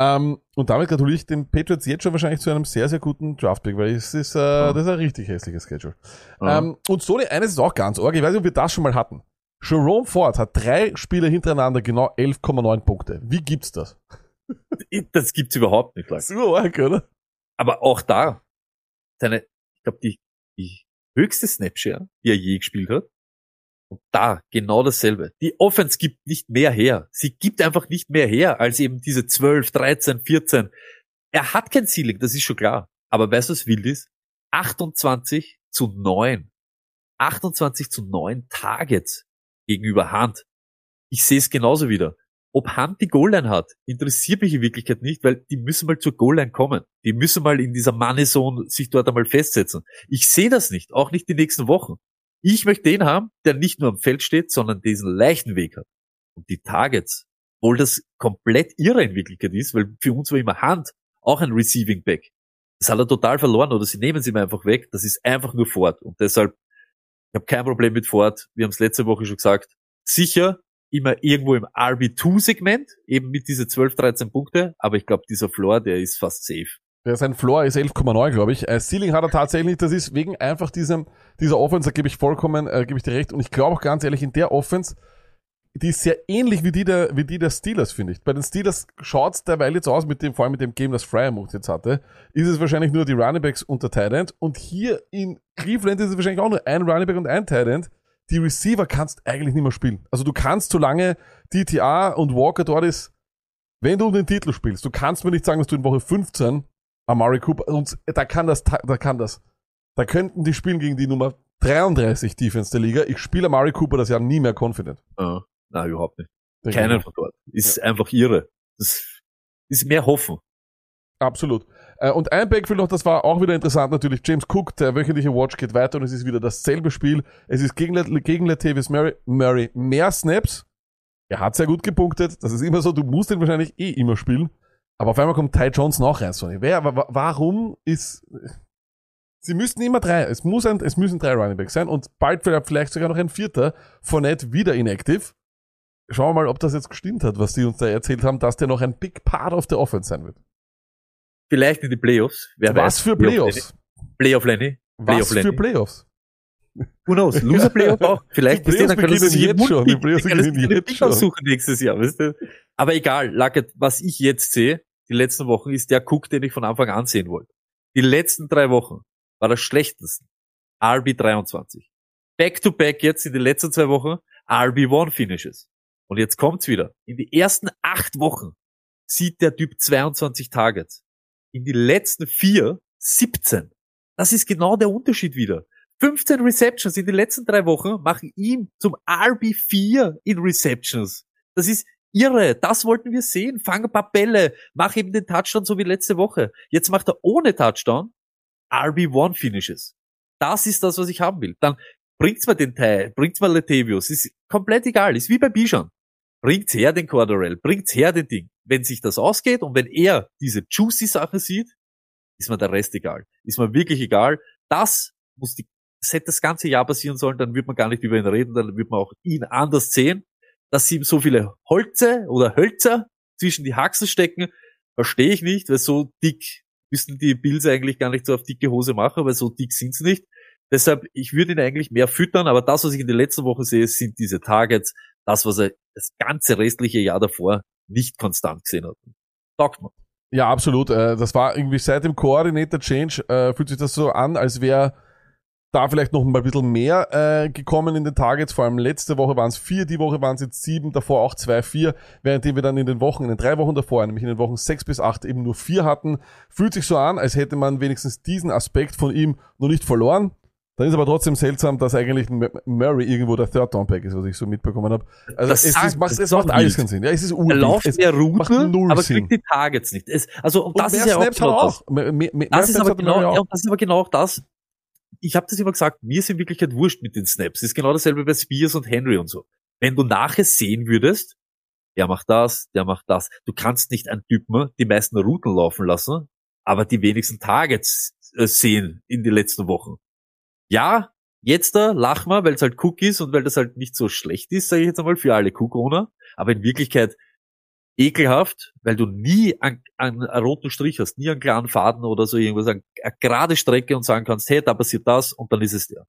Ähm, und damit gratuliere ich den Patriots jetzt schon wahrscheinlich zu einem sehr, sehr guten Draftpick, weil es ist, äh, das ist ein richtig hässliches Schedule.
Ja.
Ähm, und Sony, eines ist auch ganz arg, ich weiß nicht, ob wir das schon mal hatten. Jerome Ford hat drei Spiele hintereinander genau 11,9 Punkte. Wie gibt's das?
Das gibt's überhaupt nicht. Lars.
So arg, oder?
Aber auch da, seine, ich glaube, die, die höchste Snapshare, die er je gespielt hat. Und da genau dasselbe. Die Offense gibt nicht mehr her. Sie gibt einfach nicht mehr her als eben diese 12, 13, 14. Er hat kein Ceiling, das ist schon klar. Aber weißt du, was wild ist? 28 zu 9. 28 zu 9 Targets gegenüber Hand. Ich sehe es genauso wieder. Ob Hand die Goal-Line hat, interessiert mich in Wirklichkeit nicht, weil die müssen mal zur Goal-Line kommen. Die müssen mal in dieser Money-Zone sich dort einmal festsetzen. Ich sehe das nicht, auch nicht die nächsten Wochen. Ich möchte den haben, der nicht nur am Feld steht, sondern diesen leichten Weg hat. Und die Targets, obwohl das komplett irre in Wirklichkeit ist, weil für uns war immer Hand auch ein Receiving Back. Das hat er total verloren oder sie nehmen sie ihm einfach weg. Das ist einfach nur Ford. Und deshalb, ich habe kein Problem mit Ford. Wir haben es letzte Woche schon gesagt. Sicher immer irgendwo im RB2-Segment, eben mit diese 12, 13 Punkte. Aber ich glaube, dieser Floor, der ist fast safe.
Ja, sein Floor ist 11,9, glaube ich. Äh, Ceiling hat er tatsächlich. Das ist wegen einfach diesem, dieser Offense, da gebe ich vollkommen, äh, gebe ich dir recht. Und ich glaube auch ganz ehrlich, in der Offense, die ist sehr ähnlich wie die der, wie die der Steelers, finde ich. Bei den Steelers schaut's derweil jetzt aus, mit dem, vor allem mit dem Game, das Fryermuth jetzt hatte, ist es wahrscheinlich nur die Runningbacks und der Tight. Und hier in Cleveland ist es wahrscheinlich auch nur ein Runningback und ein Tight. Die Receiver kannst eigentlich nicht mehr spielen. Also du kannst, solange DTA und Walker dort ist, wenn du um den Titel spielst, du kannst mir nicht sagen, dass du in Woche 15 Amari Cooper, und da kann das, da kann das. Da könnten die spielen gegen die Nummer 33 Defense der Liga. Ich spiele Amari Cooper das Jahr nie mehr confident.
Äh, na, überhaupt nicht.
Gegner.
von dort. Ist einfach irre. Das ist mehr Hoffen.
Absolut. Äh, Und ein Backfield noch, das war auch wieder interessant natürlich. James Cook, der wöchentliche Watch geht weiter und es ist wieder dasselbe Spiel. Es ist gegen, Lat- gegen Latavius Murray, Murray mehr Snaps. Er hat sehr gut gepunktet. Das ist immer so, du musst ihn wahrscheinlich eh immer spielen. Aber auf einmal kommt Ty Johnson auch rein, Sonny. Wer, wa- wa- warum ist, Sie müssten immer drei, es muss ein, es müssen drei Running Backs sein und bald vielleicht, vielleicht sogar noch ein vierter. Fournette wieder inactive. Schauen wir mal, ob das jetzt gestimmt hat, was die uns da erzählt haben, dass der noch ein Big Part of the Offense sein wird.
Vielleicht in die Playoffs. Wer
was
weiß.
für Playoffs?
Playoff Lenny. Playoff
Was für
Lenny.
Playoffs?
Who knows? Loser Playoff auch. Vielleicht ihr, dann können sie sich
jetzt schon. Die Playoffs beginnen jetzt schon.
aussuchen nächstes Jahr, weißt du? Aber egal, Lackett, was ich jetzt sehe, die letzten Wochen, ist der Cook, den ich von Anfang an sehen wollte. Die letzten drei Wochen war das schlechteste. RB 23. Back to back jetzt in den letzten zwei Wochen RB 1 Finishes. Und jetzt kommt's wieder. In die ersten acht Wochen sieht der Typ 22 Targets. In die letzten vier 17. Das ist genau der Unterschied wieder. 15 Receptions in den letzten drei Wochen machen ihm zum RB4 in Receptions. Das ist irre. Das wollten wir sehen. Fang ein paar Bälle. Mach eben den Touchdown so wie letzte Woche. Jetzt macht er ohne Touchdown RB1 Finishes. Das ist das, was ich haben will. Dann bringt's mal den Teil, bringt's mal Latavius. Ist komplett egal. Ist wie bei Bijan. Bringt's her den Corderell. Bringt's her den Ding. Wenn sich das ausgeht und wenn er diese juicy Sache sieht, ist mir der Rest egal. Ist mir wirklich egal. Das muss die, das hätte das ganze Jahr passieren sollen, dann wird man gar nicht über ihn reden, dann wird man auch ihn anders sehen. Dass sie ihm so viele Holze oder Hölzer zwischen die Haxen stecken, verstehe ich nicht, weil so dick müssten die Bills eigentlich gar nicht so auf dicke Hose machen, weil so dick sind's nicht. Deshalb, ich würde ihn eigentlich mehr füttern, aber das, was ich in der letzten Woche sehe, sind diese Targets, das, was er das ganze restliche Jahr davor nicht konstant gesehen hat. Taugt mir.
Ja, absolut. Äh, Das war irgendwie seit dem Coordinator Change, äh, fühlt sich das so an, als wäre da vielleicht noch mal ein bisschen mehr äh, gekommen in den Targets. Vor allem letzte Woche waren es vier, die Woche waren es jetzt sieben, davor auch zwei, vier, währenddem wir dann in den Wochen, in den drei Wochen davor, nämlich in den Wochen sechs bis acht eben nur vier hatten. Fühlt sich so an, als hätte man wenigstens diesen Aspekt von ihm noch nicht verloren. Dann ist aber trotzdem seltsam, dass eigentlich Murray irgendwo der Third Down Pack ist, was ich so mitbekommen habe. Also
Das
es,
sagt-
es macht, es
ist
macht alles
wild.
keinen Sinn. Ja, es ist
Er läuft
Es macht
Routen,
null
aber
Sinn.
kriegt die Targets nicht. Es, also, und
Und
das
mehr
ist ja auch das.
auch. Mehr, mehr, mehr
Das ist genau, und das ist aber genau auch das. Ich habe das immer gesagt, mir ist in Wirklichkeit wurscht mit den Snaps. Ist genau dasselbe bei Spears und Henry und so. Wenn du nachher sehen würdest, der macht das, der macht das. Du kannst nicht einen Typen die meisten Routen laufen lassen, aber die wenigsten Targets äh, sehen in den letzten Wochen. Ja, jetzt da lachen wir, weil es halt Cook ist und weil das halt nicht so schlecht ist, sage ich jetzt einmal, für alle Cook-Owner. Aber in Wirklichkeit ekelhaft, weil du nie einen, einen, roten Strich hast, nie einen klaren Faden oder so irgendwas, eine, eine gerade Strecke und sagen kannst, hey, da passiert das und dann ist es der.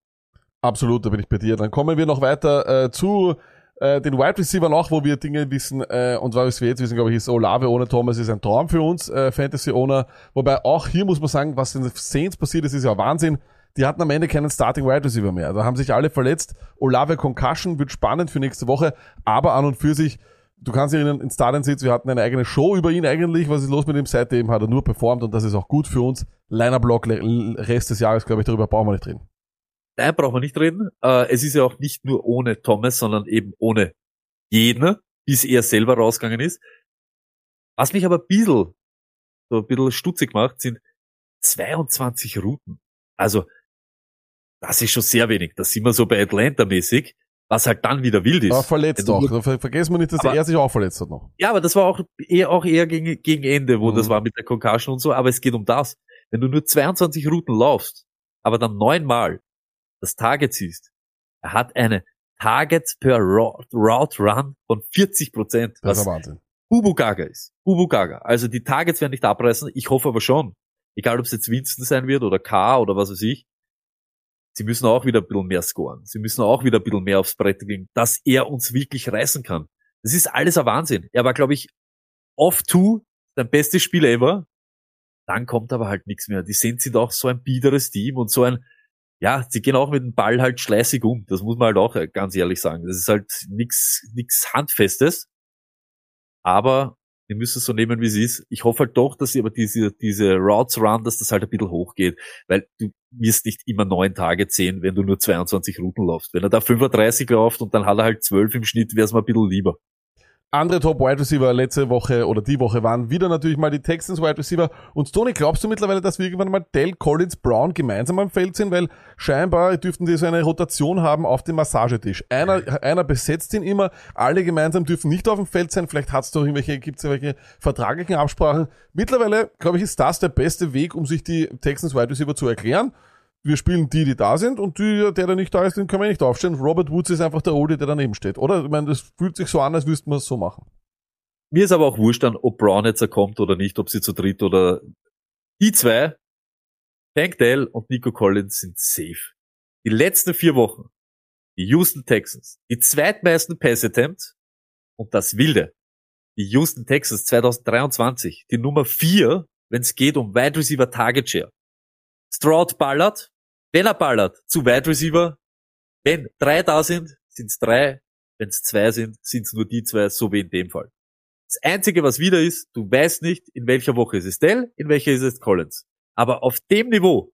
Absolut, da bin ich bei dir. Dann kommen wir noch weiter äh, zu äh, den Wide Receiver noch, wo wir Dinge wissen äh, und was wir jetzt wissen, glaube ich, ist Olave ohne Thomas ist ein Traum für uns, äh, Fantasy Owner. Wobei auch hier muss man sagen, was in den Saints passiert ist, ist ja Wahnsinn. Die hatten am Ende keinen Starting Wide Receiver mehr. Da haben sich alle verletzt. Olave Concussion wird spannend für nächste Woche, aber an und für sich, du kannst dich erinnern, in Stadion Sitz, wir hatten eine eigene Show über ihn eigentlich. Was ist los mit ihm? Seitdem hat er nur performt und das ist auch gut für uns. Liner Block, Rest des Jahres, glaube ich, darüber brauchen wir nicht reden.
Nein, brauchen wir nicht reden. Äh, es ist ja auch nicht nur ohne Thomas, sondern eben ohne jeden, bis er selber rausgegangen ist. Was mich aber ein bisschen, so ein bisschen stutzig macht, sind 22 Routen. Also, das ist schon sehr wenig. Das sind wir so bei Atlanta mäßig, was halt dann wieder wild ist.
Aber verletzt auch. Da ver- vergessen wir nicht, dass
Aber-
er sich auch verletzt hat noch.
Ja, aber das war auch eher, auch eher gegen, gegen Ende, wo
Mhm.
das war mit der Concussion und so. Aber es geht um das. Wenn du nur 22 Routen laufst, aber dann neunmal das Target siehst, er hat eine Targets per Route, Route Run von 40 Prozent,
Das ist Wahnsinn.
Ubu Gaga ist. Ubu Gaga. Also die Targets werden nicht abreißen. Ich hoffe aber schon. Egal, ob es jetzt Winston sein wird oder K oder was weiß ich. Sie müssen auch wieder ein bisschen mehr scoren. Sie müssen auch wieder ein bisschen mehr aufs Brett gehen, dass er uns wirklich reißen kann. Das ist alles ein Wahnsinn. Er war, glaube ich, off two, sein bestes Spiel ever. Dann kommt aber halt nichts mehr. Die sind sind auch so ein biederes Team und so ein, ja, sie gehen auch mit dem Ball halt schleißig um. Das muss man halt auch äh, ganz ehrlich sagen. Das ist halt nix, nix Handfestes. Aber wir müssen es so nehmen, wie es ist. Ich hoffe halt doch, dass sie aber diese, diese Routes Run, dass das halt ein bisschen hochgeht, weil du wirst nicht immer neun Tage sehen, wenn du nur 22 Routen laufst. Wenn er da 35 läuft und dann hat er halt 12 im Schnitt, wäre es mir ein bisschen lieber.
Andere Top Wide Receiver letzte Woche oder die Woche waren wieder natürlich mal die Texans Wide Receiver. Und Tony, glaubst du mittlerweile, dass wir irgendwann mal Dell Collins Brown gemeinsam am Feld sind? Weil scheinbar dürften die so eine Rotation haben auf dem Massagetisch. Einer, einer besetzt ihn immer, alle gemeinsam dürfen nicht auf dem Feld sein. Vielleicht hat's doch irgendwelche, gibt's irgendwelche vertraglichen Absprachen. Mittlerweile, glaube ich, ist das der beste Weg, um sich die Texans Wide Receiver zu erklären. Wir spielen die, die da sind und die, der, der nicht da ist, den können wir nicht aufstellen. Robert Woods ist einfach der Oldie, der daneben steht. Oder? Ich meine, das fühlt sich so an, als müssten wir es so machen.
Mir ist aber auch wurscht dann, ob Brown jetzt kommt oder nicht, ob sie zu dritt oder die zwei, Tank Dell und Nico Collins sind safe. Die letzten vier Wochen, die Houston Texans, die zweitmeisten Pass-Attempts und das Wilde, die Houston Texans 2023, die Nummer vier, wenn es geht um Wide Receiver Target Share. Stroud ballert, wenn er ballert, zu Wide Receiver. Wenn drei da sind, sind es drei. Wenn es zwei sind, sind es nur die zwei, so wie in dem Fall. Das Einzige, was wieder ist, du weißt nicht, in welcher Woche ist es Dell, in welcher ist es Collins. Aber auf dem Niveau,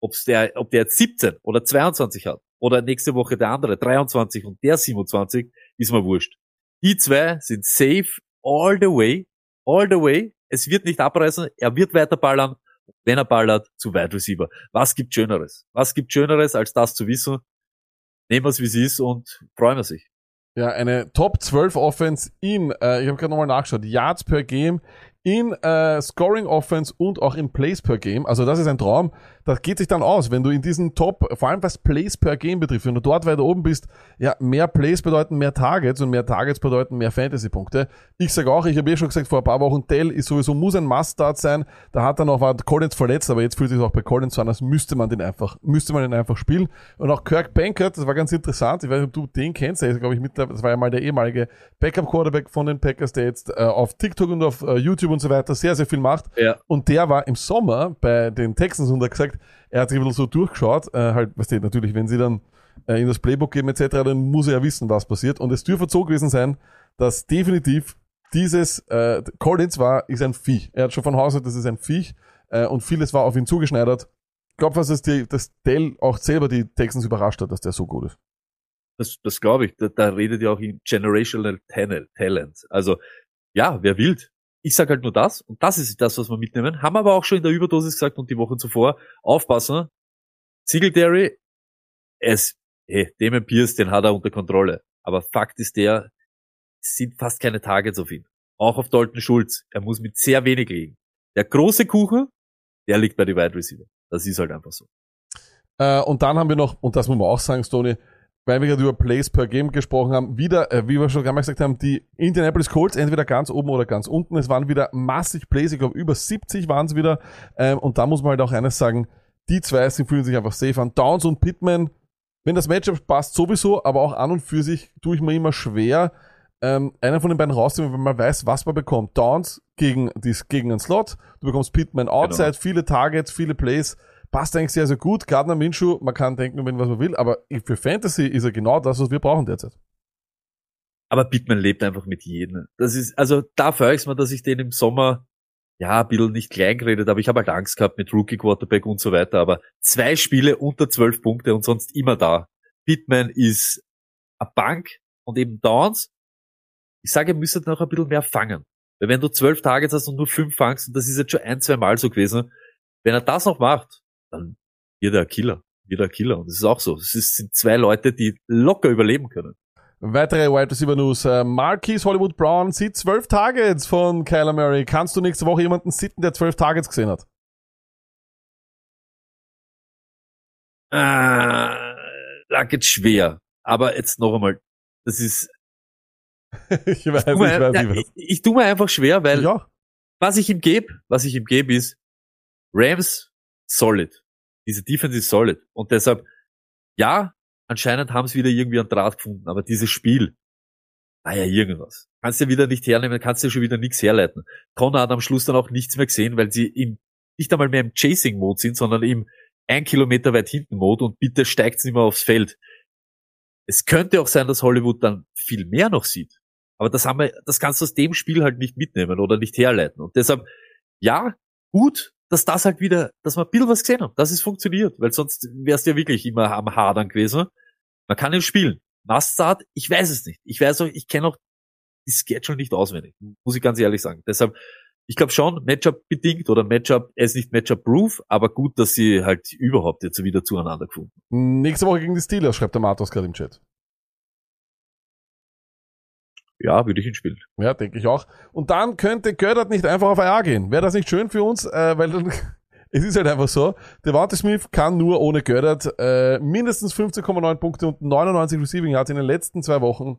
ob's der, ob der jetzt 17 oder 22 hat, oder nächste Woche der andere 23 und der 27, ist mir wurscht. Die zwei sind safe all the way, all the way. Es wird nicht abreißen, er wird weiter ballern, wenn er ballert, zu Wide Receiver. Was gibt Schöneres? Was gibt Schöneres, als das zu wissen? Nehmen wir es, wie es ist und freuen wir sich.
Ja, eine Top 12 Offense in, äh, ich habe gerade nochmal nachgeschaut, Yards per Game, in äh, Scoring Offense und auch in Plays per Game. Also das ist ein Traum. Das geht sich dann aus, wenn du in diesen Top, vor allem was Plays per Game betrifft, wenn du dort weiter oben bist, ja, mehr Plays bedeuten mehr Targets und mehr Targets bedeuten mehr Fantasy-Punkte. Ich sage auch, ich habe eh schon gesagt vor ein paar Wochen, Dell ist sowieso, muss ein Must-Start sein. Da hat er noch, war Collins verletzt, aber jetzt fühlt sich auch bei Collins so an, als müsste man den einfach, müsste man den einfach spielen. Und auch Kirk Bankert, das war ganz interessant, ich weiß nicht, ob du den kennst, der ist, glaube ich, mittlerweile, das war ja mal der ehemalige Backup-Quarterback von den Packers, der jetzt äh, auf TikTok und auf äh, YouTube und so weiter sehr, sehr viel macht.
Ja.
Und der war im Sommer bei den Texans und hat gesagt, er hat sich ein bisschen so durchgeschaut, äh, halt, was steht natürlich, wenn sie dann äh, in das Playbook geben etc., dann muss er ja wissen, was passiert. Und es dürfte so gewesen sein, dass definitiv dieses äh, Collins war, ist ein Viech. Er hat schon von Haus aus, das ist ein Viech äh, und vieles war auf ihn zugeschneidert. Ich glaube, was es die, dass Dell auch selber die Texans überrascht hat, dass der so gut ist.
Das, das glaube ich. Da, da redet ihr auch in Generational Talent. Also, ja, wer wild. Ich sag halt nur das und das ist das, was wir mitnehmen. Haben aber auch schon in der Überdosis gesagt und die Woche zuvor. Aufpassen. Singletary, es, hey, Damon Pierce, den hat er unter Kontrolle. Aber Fakt ist der, sind fast keine Targets auf ihn. Auch auf Dalton Schulz. Er muss mit sehr wenig liegen. Der große Kuchen, der liegt bei den Wide Receiver. Das ist halt einfach so.
Äh, und dann haben wir noch, und das muss man auch sagen, Stoney, weil wir gerade über Plays per Game gesprochen haben, wieder, äh, wie wir schon einmal gesagt haben, die Indianapolis Colts entweder ganz oben oder ganz unten. Es waren wieder massig Plays, ich glaube über 70 waren es wieder. Ähm, und da muss man halt auch eines sagen, die zwei, sie fühlen sich einfach safe an. Downs und Pittman, wenn das Matchup passt sowieso, aber auch an und für sich tue ich mir immer schwer, ähm, einen von den beiden rauszunehmen, wenn man weiß, was man bekommt. Downs gegen, dies, gegen einen Slot, du bekommst Pittman outside, viele Targets, viele Plays, passt eigentlich sehr, sehr gut. Gardner Minshew, man kann denken, wenn was man will, aber für Fantasy ist er genau das, was wir brauchen derzeit.
Aber Pittman lebt einfach mit jedem. Das ist, also da freue ich mir, dass ich den im Sommer, ja, ein bisschen nicht klein geredet, aber ich habe halt Angst gehabt mit Rookie Quarterback und so weiter, aber zwei Spiele unter zwölf Punkte und sonst immer da. Pittman ist eine Bank und eben Downs. Ich sage, ihr müsstet noch ein bisschen mehr fangen. Weil wenn du zwölf Targets hast und nur fünf fangst, und das ist jetzt schon ein, zwei Mal so gewesen, wenn er das noch macht, dann wird er Killer. Wird er Killer. Und das ist auch so. Es sind zwei Leute, die locker überleben können.
Weitere Wide Receiver News. Äh, Marquis Hollywood Brown sieht zwölf Targets von Kyler Murray. Kannst du nächste Woche jemanden sitten, der zwölf Targets gesehen hat?
Ah, da geht's schwer. Aber jetzt noch einmal, das ist,
ich weiß, ich
mir,
weiß
ja,
nicht.
ich, ich tu mir einfach schwer, weil
Ja.
was ich ihm gebe, was ich ihm gebe ist, Rams solid. Diese Defense ist solid. Und deshalb, ja, anscheinend haben sie wieder irgendwie einen Draht gefunden, aber dieses Spiel, war ja irgendwas. Kannst ja wieder nicht hernehmen, kannst ja schon wieder nichts herleiten. Connor hat am Schluss dann auch nichts mehr gesehen, weil sie im, nicht einmal mehr im Chasing-Mode sind, sondern im ein Kilometer weit hinten Mode und bitte steigt nicht mehr aufs Feld. Es könnte auch sein, dass Hollywood dann viel mehr noch sieht. Aber das haben wir, das kannst du aus dem Spiel halt nicht mitnehmen oder nicht herleiten. Und deshalb, ja, gut, dass das halt wieder, dass wir ein bisschen was gesehen haben, dass es funktioniert, weil sonst wärst du ja wirklich immer am Hadern gewesen. Man kann ihn spielen. Must-Start, ich weiß es nicht. Ich weiß auch, ich kenne auch die Schedule nicht auswendig, muss ich ganz ehrlich sagen. Deshalb, ich glaube schon, Matchup bedingt oder Matchup, er ist nicht Matchup-proof, aber gut, dass sie halt überhaupt jetzt wieder zueinander gefunden.
Nächste Woche gegen die Steelers, schreibt der Matos gerade im Chat.
Ja, würde ich ihn spielen.
Ja, denke ich auch. Und dann könnte Göttert nicht einfach auf AR gehen. Wäre das nicht schön für uns? Äh, weil dann es ist halt einfach so, Devonta Smith kann nur ohne Göttert äh, mindestens 15,9 Punkte und 99 Receiving Yards in den letzten zwei Wochen.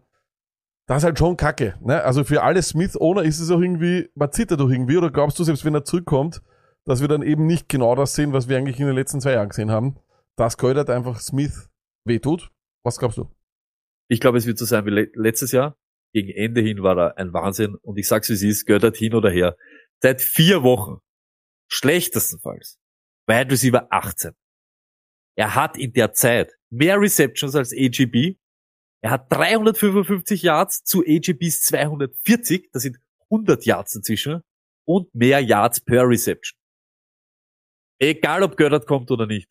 Das ist halt schon kacke. Ne? Also für alle Smith-Owner ist es auch irgendwie, man zittert doch irgendwie, oder glaubst du, selbst wenn er zurückkommt, dass wir dann eben nicht genau das sehen, was wir eigentlich in den letzten zwei Jahren gesehen haben, dass Göttert einfach Smith wehtut? Was glaubst du?
Ich glaube, es wird so sein wie le letztes Jahr. Gegen Ende hin war er ein Wahnsinn. Und ich sag's wie es ist, Göttert hin oder her. Seit vier Wochen, schlechtestenfalls, Wide Receiver 18. Er hat in der Zeit mehr Receptions als AGB. Er hat 355 Yards zu AGBs 240. Das sind 100 Yards dazwischen. Und mehr Yards per Reception. Egal ob Göttert kommt oder nicht.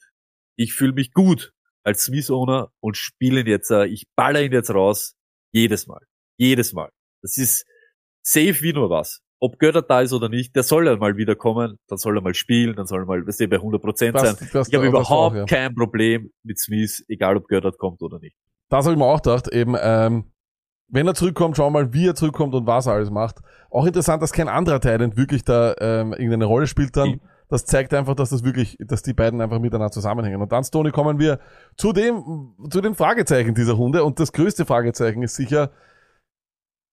Ich fühle mich gut als Smith-Owner und spiele ihn jetzt, äh, ich baller ihn jetzt raus. Jedes Mal. Jedes Mal. Das ist safe wie nur was. Ob Göttert da ist oder nicht, der soll ja mal wieder kommen, dann soll er mal spielen, dann soll er mal, weißt du, bei 100 Prozent
Das-
sein.
das-
ich habe überhaupt
auch, ja.
kein Problem mit Smith, egal ob Göttert kommt oder nicht.
Das habe ich mir auch gedacht, eben, ähm, wenn er zurückkommt, schau mal, wie er zurückkommt und was er alles macht. Auch interessant, dass kein anderer Thailand wirklich da ähm, irgendeine Rolle spielt dann. Das zeigt einfach, dass das wirklich, dass die beiden einfach miteinander zusammenhängen. Und dann, Stoney, kommen wir zu dem, zu den Fragezeichen dieser Runde. Und das größte Fragezeichen ist sicher,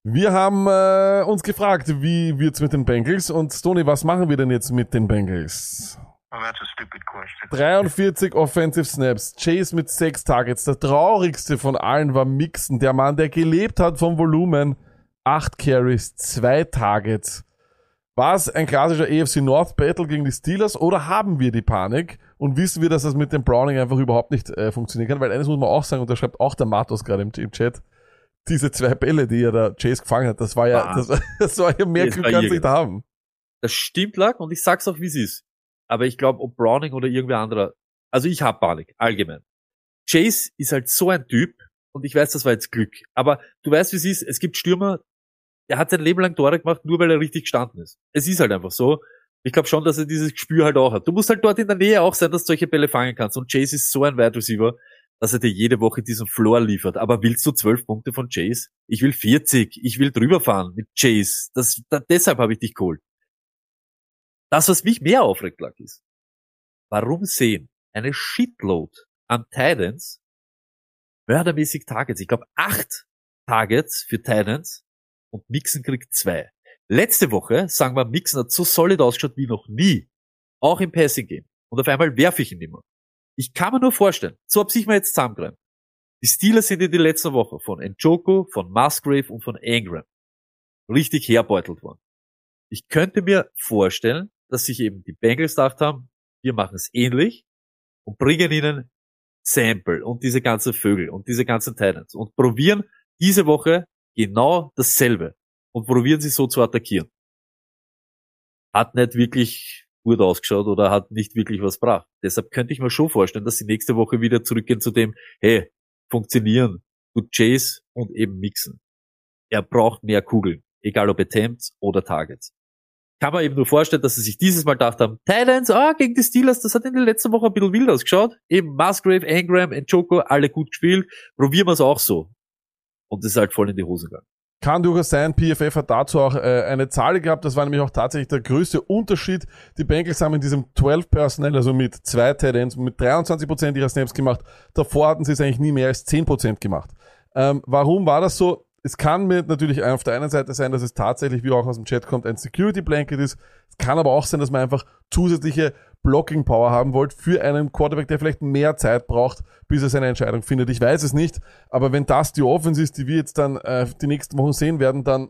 wir haben äh, uns gefragt, wie wird's mit den Bengals? Und Stoney, was machen wir denn jetzt mit den Bengals?
Oh, that's a stupid question.
43 Offensive Snaps, Chase mit 6 Targets. Der traurigste von allen war Mixon, der Mann, der gelebt hat vom Volumen. 8 Carries, 2 Targets. War es ein klassischer AFC North Battle gegen die Steelers oder haben wir die Panik und wissen wir, dass das mit dem Browning einfach überhaupt nicht äh, funktionieren kann? Weil eines muss man auch sagen, und da schreibt auch der Matos gerade im, im Chat, diese zwei Bälle, die ja der Chase gefangen hat, das war ja, das, das war ja mehr
Das
Glück du
irre.
nicht haben.
Das stimmt lag und ich sag's auch wie es ist. Aber ich glaube, ob Browning oder irgendwer anderer, also ich hab Panik, allgemein. Chase ist halt so ein Typ und ich weiß, das war jetzt Glück. Aber du weißt, wie es ist, es gibt Stürmer, der hat sein Leben lang Tore gemacht, nur weil er richtig gestanden ist. Es ist halt einfach so. Ich glaube schon, dass er dieses Gespür halt auch hat. Du musst halt dort in der Nähe auch sein, dass du solche Bälle fangen kannst. Und Chase ist so ein Wide Receiver, dass er dir jede Woche diesen Floor liefert. Aber willst du zwölf Punkte von Chase? Ich will 40. Ich will drüber fahren mit Chase. Das, da, deshalb habe ich dich geholt. Das, was mich mehr aufregt, lag ist, warum sehen eine Shitload an Titans mördermäßig Targets? Ich glaube, acht Targets für Titans und Mixon kriegt zwei. Letzte Woche, sagen wir, Mixon hat so solid ausgeschaut wie noch nie. Auch im Passing Game. Und auf einmal werfe ich ihn immer. Ich kann mir nur vorstellen, so hab sich mal jetzt zusammengereimt. Die Steelers sind in die letzten Woche von Njoku, von Musgrave und von Ingram richtig herbeutelt worden. Ich könnte mir vorstellen, dass sich eben die Bengals gedacht haben, wir machen es ähnlich und bringen ihnen Sample und diese ganzen Vögel und diese ganzen Titans und probieren diese Woche genau dasselbe und probieren sie so zu attackieren. Hat nicht wirklich gut ausgeschaut oder hat nicht wirklich was gebracht. Deshalb könnte ich mir schon vorstellen, dass sie nächste Woche wieder zurückgehen zu dem, hey, funktionieren, gut Chase und eben mixen. Er braucht mehr Kugeln, egal ob Attempts oder Targets. Kann man eben nur vorstellen, dass sie sich dieses Mal gedacht haben, Titans, ah, gegen die Steelers, das hat in der letzten Woche ein bisschen wild ausgeschaut. Eben Musgrave, Ingram, Njoko, alle gut gespielt. Probieren wir es auch so. Und es ist halt voll in die Hose gegangen.
Kann durchaus sein, PFF hat dazu auch äh, eine Zahl gehabt, das war nämlich auch tatsächlich der größte Unterschied. Die Bengals haben in diesem 12 Personnel, also mit zwei Tight Ends, mit 23% ihrer Snaps gemacht. Davor hatten sie es eigentlich nie mehr als 10% gemacht. Ähm, warum war das so? Es kann mir natürlich auf der einen Seite sein, dass es tatsächlich, wie auch aus dem Chat kommt, ein Security Blanket ist. Es kann aber auch sein, dass man einfach zusätzliche Blocking Power haben wollt für einen Quarterback, der vielleicht mehr Zeit braucht, bis er seine Entscheidung findet. Ich weiß es nicht, aber wenn das die Offense ist, die wir jetzt dann äh, die nächsten Wochen sehen werden, dann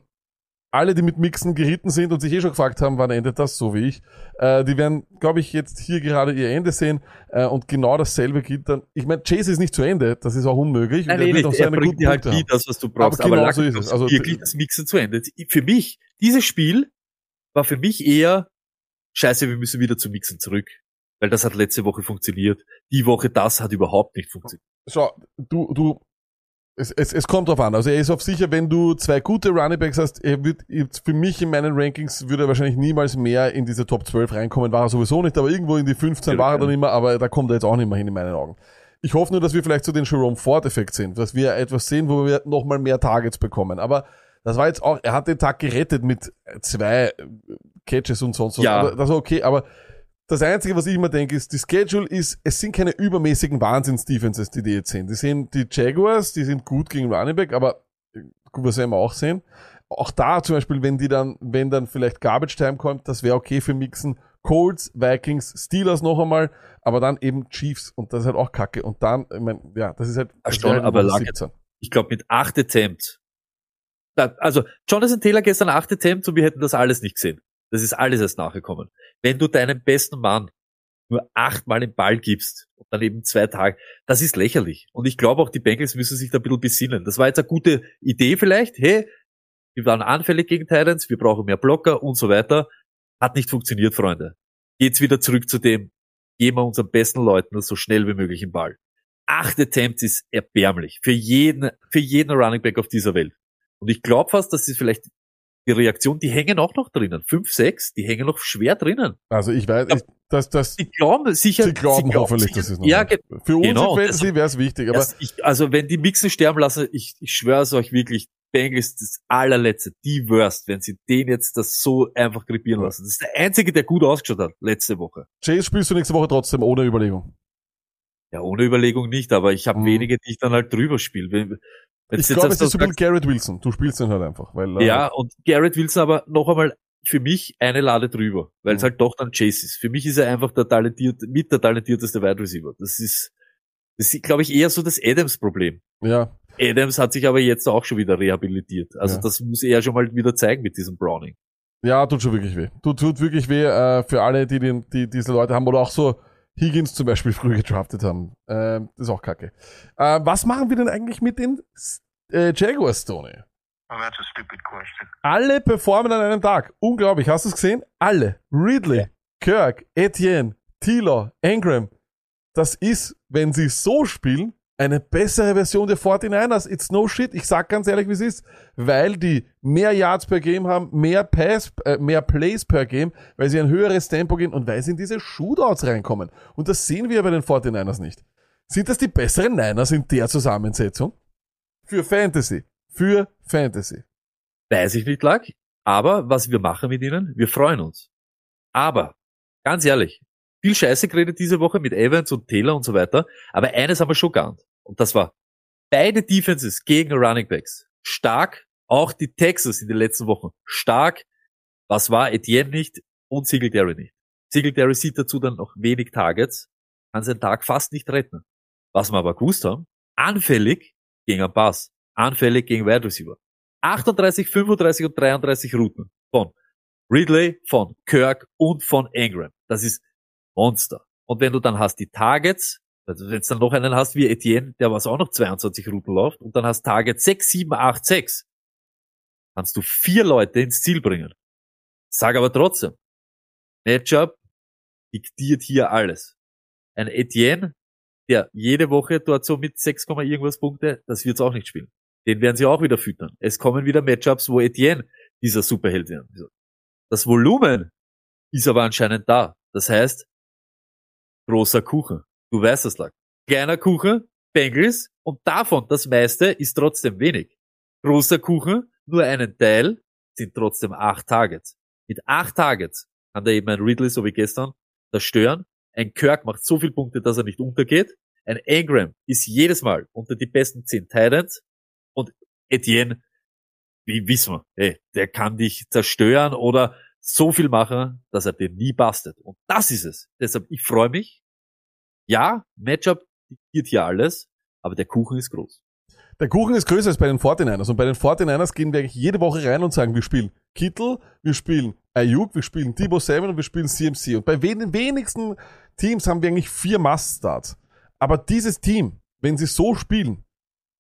alle, die mit Mixen geritten sind und sich eh schon gefragt haben, wann endet das, so wie ich, äh, die werden, glaube ich, jetzt hier gerade ihr Ende sehen äh, und genau dasselbe gilt dann. Ich meine, Chase ist nicht zu Ende, das ist auch unmöglich.
Nein, nee,
wird
nicht.
auch
Er bringt dir halt nie das, was du brauchst.
Aber
Aber,
genau
aber
so ist es. Also-
wirklich das Mixen zu Ende. Für mich, dieses Spiel war für mich eher, scheiße, wir müssen wieder zu Mixen zurück. Weil das hat letzte Woche funktioniert. Die Woche das hat überhaupt nicht funktioniert.
Schau, du, du, es, es, es kommt drauf an. Also er ist auf sicher, wenn du zwei gute Runningbacks hast, er wird jetzt für mich in meinen Rankings würde er wahrscheinlich niemals mehr in diese Top 12 reinkommen, war er sowieso nicht, aber irgendwo in die 15
Ja,
war er dann immer, aber da kommt er jetzt auch nicht mehr hin in meinen Augen. Ich hoffe nur, dass wir vielleicht zu den Jerome Ford-Effekt sind, dass wir etwas sehen, wo wir nochmal mehr Targets bekommen. Aber das war jetzt auch, er hat den Tag gerettet mit zwei Catches und sonst was.
Ja.
Das war okay, aber das Einzige, was ich immer denke, ist, die Schedule ist, es sind keine übermäßigen Wahnsinns-Defenses, die die jetzt sind. Die sind die Jaguars, die sind gut gegen Running Back, aber gut, was wir auch sehen. Auch da zum Beispiel, wenn die dann, wenn dann vielleicht Garbage Time kommt, das wäre okay für Mixen. Colts, Vikings, Steelers noch einmal, aber dann eben Chiefs und das ist halt auch kacke. Und dann, ich mein, ja, das ist halt, wäre halt
aber lag
17.
Ich glaube mit acht Attempts. Also Jonathan Taylor gestern acht Attempts und wir hätten das alles nicht gesehen. Das ist alles erst nachgekommen. Wenn du deinem besten Mann nur achtmal den Ball gibst und dann eben zwei Tage, das ist lächerlich. Und ich glaube auch, die Bengals müssen sich da ein bisschen besinnen. Das war jetzt eine gute Idee vielleicht. Hey, wir waren anfällig gegen Titans, wir brauchen mehr Blocker und so weiter. Hat nicht funktioniert, Freunde. Geht's wieder zurück zu dem, geben wir unseren besten Leuten so schnell wie möglich den Ball. Acht Attempts ist erbärmlich. Für jeden, für jeden Running Back auf dieser Welt. Und ich glaube fast, dass sie vielleicht die Reaktion, die hängen auch noch drinnen. Fünf, sechs, die hängen noch schwer drinnen.
Also ich weiß, ich, dass das,
Sie glauben sicher.
sie glauben hoffentlich,
sicher,
dass es noch
Ja, ge-
Für uns
genau, das-
Fantasy wäre es wichtig, aber
das, ich, also wenn die Mixen sterben lassen, ich, ich schwöre es euch wirklich, Bengals das allerletzte, die Worst, wenn sie den jetzt das so einfach krepieren lassen. Das ist der einzige, der gut ausgeschaut hat, letzte Woche.
Chase spielst du nächste Woche trotzdem ohne Überlegung.
Ja, ohne Überlegung nicht, aber ich habe
Mhm.
wenige, die ich dann halt drüber spiele. Wenn
Ich
jetzt
glaube, es ist so ein bisschen
sagst-
Garrett Wilson. Du spielst den halt einfach, weil, äh,
Ja, und Garrett Wilson aber noch einmal für mich eine Lade drüber, weil es
Mhm.
halt doch dann Chase ist. Für mich ist er einfach der talentiert, mit der talentierteste Wide Receiver. Das ist, das ist, glaube ich, eher so das Adams-Problem.
ja,
Adams hat sich aber jetzt auch schon wieder rehabilitiert. Also
Ja.
das muss er schon mal wieder zeigen mit diesem Browning.
Ja, tut schon wirklich weh. Tut, tut wirklich weh äh, für alle, die, den, die diese Leute haben oder auch so Higgins zum Beispiel früh gedraftet haben. Ähm, das ist auch kacke. Äh, was machen wir denn eigentlich mit den äh, Jaguars, Tony?
Well, that's a stupid question.
Alle performen an einem Tag. Unglaublich. Hast du es gesehen? Alle. Ridley, Kirk, Etienne, Tilo, Ingram. Das ist, wenn sie so spielen, eine bessere Version der 49ers. It's no shit. Ich sag ganz ehrlich, wie es ist. Weil die mehr Yards per Game haben, mehr Pass, äh, mehr Plays per Game, weil sie ein höheres Tempo gehen und weil sie in diese Shootouts reinkommen. Und das sehen wir bei den 49ers nicht. Sind das die besseren Niners in der Zusammensetzung? Für Fantasy. Für Fantasy.
Weiß ich nicht, lag. Aber was wir machen mit ihnen, wir freuen uns. Aber, ganz ehrlich, viel Scheiße geredet diese Woche mit Evans und Taylor und so weiter. Aber eines haben wir schon geahnt. Und das war beide Defenses gegen Running Backs. Stark. Auch die Texas in den letzten Wochen. Stark. Was war Etienne nicht und Singletary nicht. Singletary sieht dazu dann noch wenig Targets. Kann seinen Tag fast nicht retten. Was wir aber gewusst haben, anfällig gegen einen Pass. Anfällig gegen Wide Receiver. 38, 35 und 33 Routen von Ridley, von Kirk und von Ingram. Das ist Monster. Und wenn du dann hast die Targets, also wenn du dann noch einen hast wie Etienne, der was auch noch 22 Routen läuft, und dann hast Target 6, 7, 8, 6, kannst du vier Leute ins Ziel bringen. Sag aber trotzdem, Matchup diktiert hier alles. Ein Etienne, der jede Woche dort so mit 6, irgendwas Punkte, das wird's auch nicht spielen. Den werden sie auch wieder füttern. Es kommen wieder Matchups, wo Etienne dieser Superheld wird. Das Volumen ist aber anscheinend da. Das heißt, großer Kuchen. Du weißt das lag. Kleiner Kuchen, Bengals und davon das meiste ist trotzdem wenig. Großer Kuchen, nur einen Teil, sind trotzdem acht Targets. Mit acht Targets kann der eben ein Ridley, so wie gestern, das stören. Ein Kirk macht so viele Punkte, dass er nicht untergeht. Ein Ingram ist jedes Mal unter die besten zehn Titans. Und Etienne, wie wissen wir, ey, der kann dich zerstören oder so viel machen, dass er dir nie bastet. Und das ist es. Deshalb, ich freue mich. Ja, Matchup diktiert hier alles, aber der Kuchen ist groß.
Der Kuchen ist größer als bei den 49ers. Und bei den 49ers gehen wir eigentlich jede Woche rein und sagen, wir spielen Kittel, wir spielen Ayuk, wir spielen Debo Samuel und wir spielen CMC. Und bei den wenigsten Teams haben wir eigentlich vier Must-Starts. Aber dieses Team, wenn sie so spielen,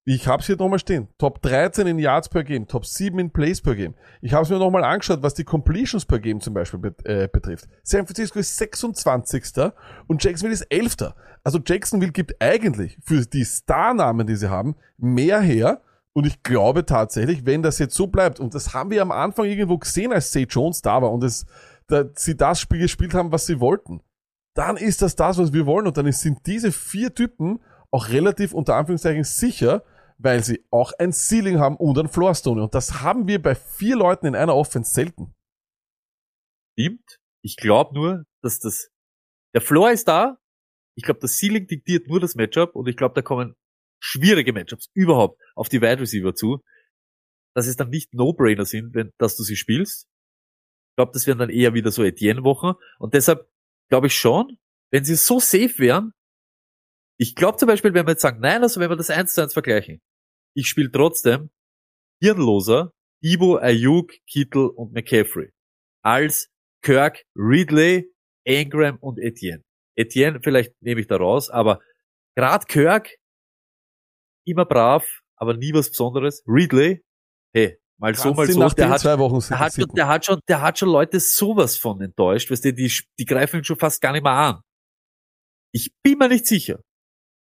ich habe es hier nochmal stehen, Top 13 in Yards per Game, Top 7 in Plays per Game. Ich habe es mir nochmal angeschaut, was die Completions per Game zum Beispiel bet äh, betrifft. San Francisco ist 26. und Jacksonville ist 11. Also Jacksonville gibt eigentlich für die Starnamen, die sie haben, mehr her. Und ich glaube tatsächlich, wenn das jetzt so bleibt, und das haben wir am Anfang irgendwo gesehen, als Say Jones da war und es, da, sie das Spiel gespielt haben, was sie wollten, dann ist das das, was wir wollen. Und dann sind diese vier Typen auch relativ unter Anführungszeichen sicher, weil sie auch ein Ceiling haben und ein Floorstone. Und das haben wir bei vier Leuten in einer Offense selten.
Stimmt. Ich glaube nur, dass das Der Floor ist da. Ich glaube, das Ceiling diktiert nur das Matchup und ich glaube, da kommen schwierige Matchups überhaupt auf die Wide Receiver zu, dass es dann nicht No-Brainer sind, wenn, dass du sie spielst. Ich glaube, das wären dann eher wieder so Etienne-Wochen und deshalb glaube ich schon, wenn sie so safe wären, ich glaube zum Beispiel, wenn wir jetzt sagen, nein, also wenn wir das eins zu eins vergleichen, ich spiele trotzdem hirnloser Ibo, Ayuk, Kittel und McCaffrey als Kirk, Ridley, Ingram und Etienne. Etienne, vielleicht nehme ich da raus, aber grad Kirk, immer brav, aber nie was Besonderes. Ridley, hey, mal so,
Kannst
mal
ihn
so, der hat, der hat, schon, der hat schon, der hat schon Leute sowas von enttäuscht, weißt du, die, die greifen ihn schon fast gar nicht mehr an. Ich bin mir nicht sicher.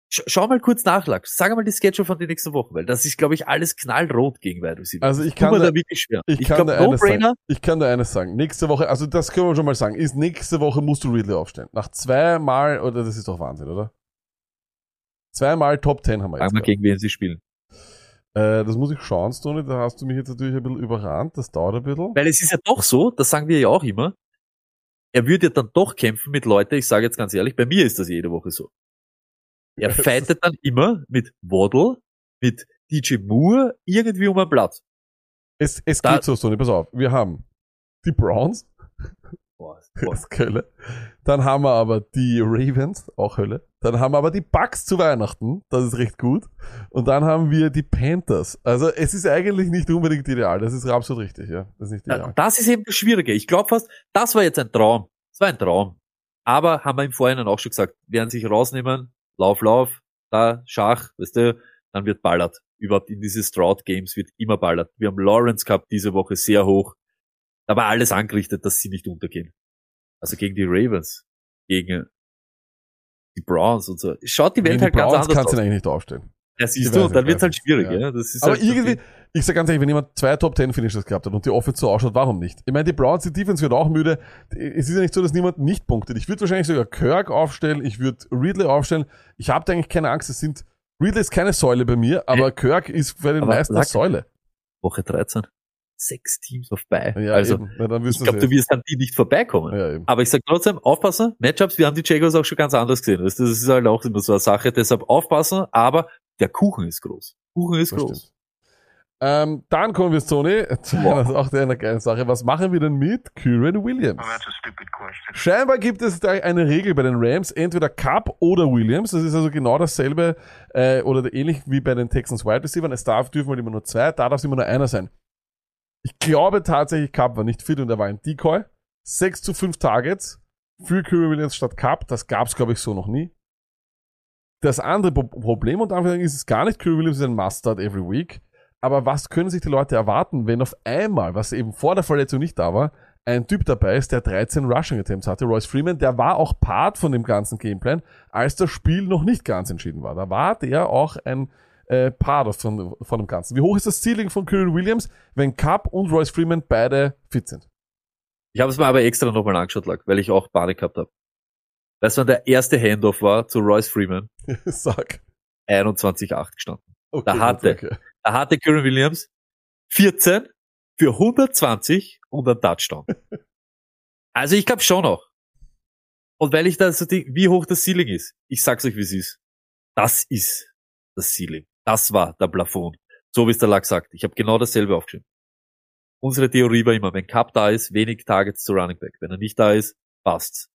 Sch schau mal kurz nach, Lachs. Sag mal die Schedule von den nächsten Wochen, weil das ist, glaube ich, alles knallrot gegen Wide Receiver.
Also ich kann da-
da wirklich schwer.
Ich,
Ich,
kann
glaube,
dir eines sagen. Ich kann dir eines sagen. Nächste Woche, also das können wir schon mal sagen, ist nächste Woche musst du Ridley aufstellen. Nach zweimal, oder das ist doch Wahnsinn, oder? Zweimal Top 10 haben wir
Sag
jetzt.
mal,
gehabt.
gegen wen sie spielen.
Äh, das muss ich schauen, Stoney, da hast du mich jetzt natürlich ein bisschen überrannt, das dauert ein bisschen.
Weil es ist ja doch so, das sagen wir ja auch immer, er würde ja dann doch kämpfen mit Leuten, ich sage jetzt ganz ehrlich, bei mir ist das jede Woche so. Er fightet dann immer mit Waddle, mit DJ Moore irgendwie um einen Platz.
Es, es
Da-
geht so, Stoney, pass auf. Wir haben die Browns,
Boah,
das ist Hölle. Dann haben wir aber die Ravens, auch Hölle. Dann haben wir aber die Bucks zu Weihnachten, das ist recht gut. Und dann haben wir die Panthers. Also es ist eigentlich nicht unbedingt ideal, das ist absolut richtig, ja. Das ist nicht ideal.
das ist eben das Schwierige. Ich glaube fast, das war jetzt ein Traum. Das war ein Traum. Aber haben wir im Vorhinein auch schon gesagt, werden sich rausnehmen, Lauf, Lauf, da, Schach, weißt du, dann wird ballert. Überhaupt in diese Stroud-Games wird immer ballert. Wir haben Lawrence gehabt diese Woche sehr hoch. Da war alles angerichtet, dass sie nicht untergehen. Also gegen die Ravens, gegen die Browns und so. Schaut die Welt
Gegen die
halt ganz
Browns
anders
kannst du
aus.
ihn eigentlich nicht aufstellen.
Ja, siehst
weiß
du, dann wird's halt schwierig,
Ja.
ja. Das ist
Aber
halt
irgendwie, ich sag ganz ehrlich, wenn jemand zwei Top 10 Finishes gehabt hat und die Offense so ausschaut, warum nicht? Ich meine, die Browns, die Defense wird auch müde. Es ist ja nicht so, dass niemand nicht punktet. Ich würde wahrscheinlich sogar Kirk aufstellen, ich würde Ridley aufstellen. Ich habe da eigentlich keine Angst. Es sind, Ridley ist keine Säule bei mir, aber Kirk ist bei den
Aber
meisten eine
Lack-
Säule.
Woche 13. Sechs Teams auf bei.
Ja,
also,
dann
ich glaube, du wirst an die nicht vorbeikommen.
Ja.
Aber ich sag trotzdem, aufpassen, Matchups, wir haben die Jaguars auch schon ganz anders gesehen. Das ist halt auch immer so eine Sache, deshalb aufpassen, aber der Kuchen ist groß. Kuchen ist
Das
groß.
stimmt. Ähm, dann kommen wir, Sony, zu
Wow.
einer, auch einer geilen Sache. Was machen wir denn mit Kyren Williams?
Well, that's a stupid question.
Scheinbar gibt es da eine Regel bei den Rams, entweder Cup oder Williams. Das ist also genau dasselbe äh, oder ähnlich wie bei den Texans Wide Receivers. Es darf dürfen halt immer nur zwei, da darf es immer nur einer sein. Ich glaube tatsächlich, Cup war nicht fit und er war ein Decoy. 6 zu 5 Targets für Kyrie Williams statt Cup, das gab es glaube ich so noch nie. Das andere Pro Problem und Anführungszeichen ist es gar nicht, Kyrie Williams ist ein Mustard every week. Aber was können sich die Leute erwarten, wenn auf einmal, was eben vor der Verletzung nicht da war, ein Typ dabei ist, der 13 Rushing Attempts hatte, Royce Freeman, der war auch Part von dem ganzen Gameplan, als das Spiel noch nicht ganz entschieden war. Da war der auch ein äh, Part von, von dem Ganzen. Wie hoch ist das Ceiling von Kyrie Williams, wenn Cup und Royce Freeman beide fit sind?
Ich habe es mir aber extra nochmal angeschaut, Lack, weil ich auch Panik gehabt habe. Weißt du, wann der erste Handoff war zu Royce Freeman?
Sag.
21,8 gestanden.
Okay,
Da hatte.
Okay.
Da hatte Kyron Williams 14 für 120 und ein Touchdown. Also ich glaube schon noch. Und weil ich da so die, wie hoch das Ceiling ist, ich sag's euch, wie es ist. Das ist das Ceiling. Das war der Plafond. So wie es der Lack sagt. Ich habe genau dasselbe aufgeschrieben. Unsere Theorie war immer, wenn Cup da ist, wenig Targets zu Running Back. Wenn er nicht da ist, passt's.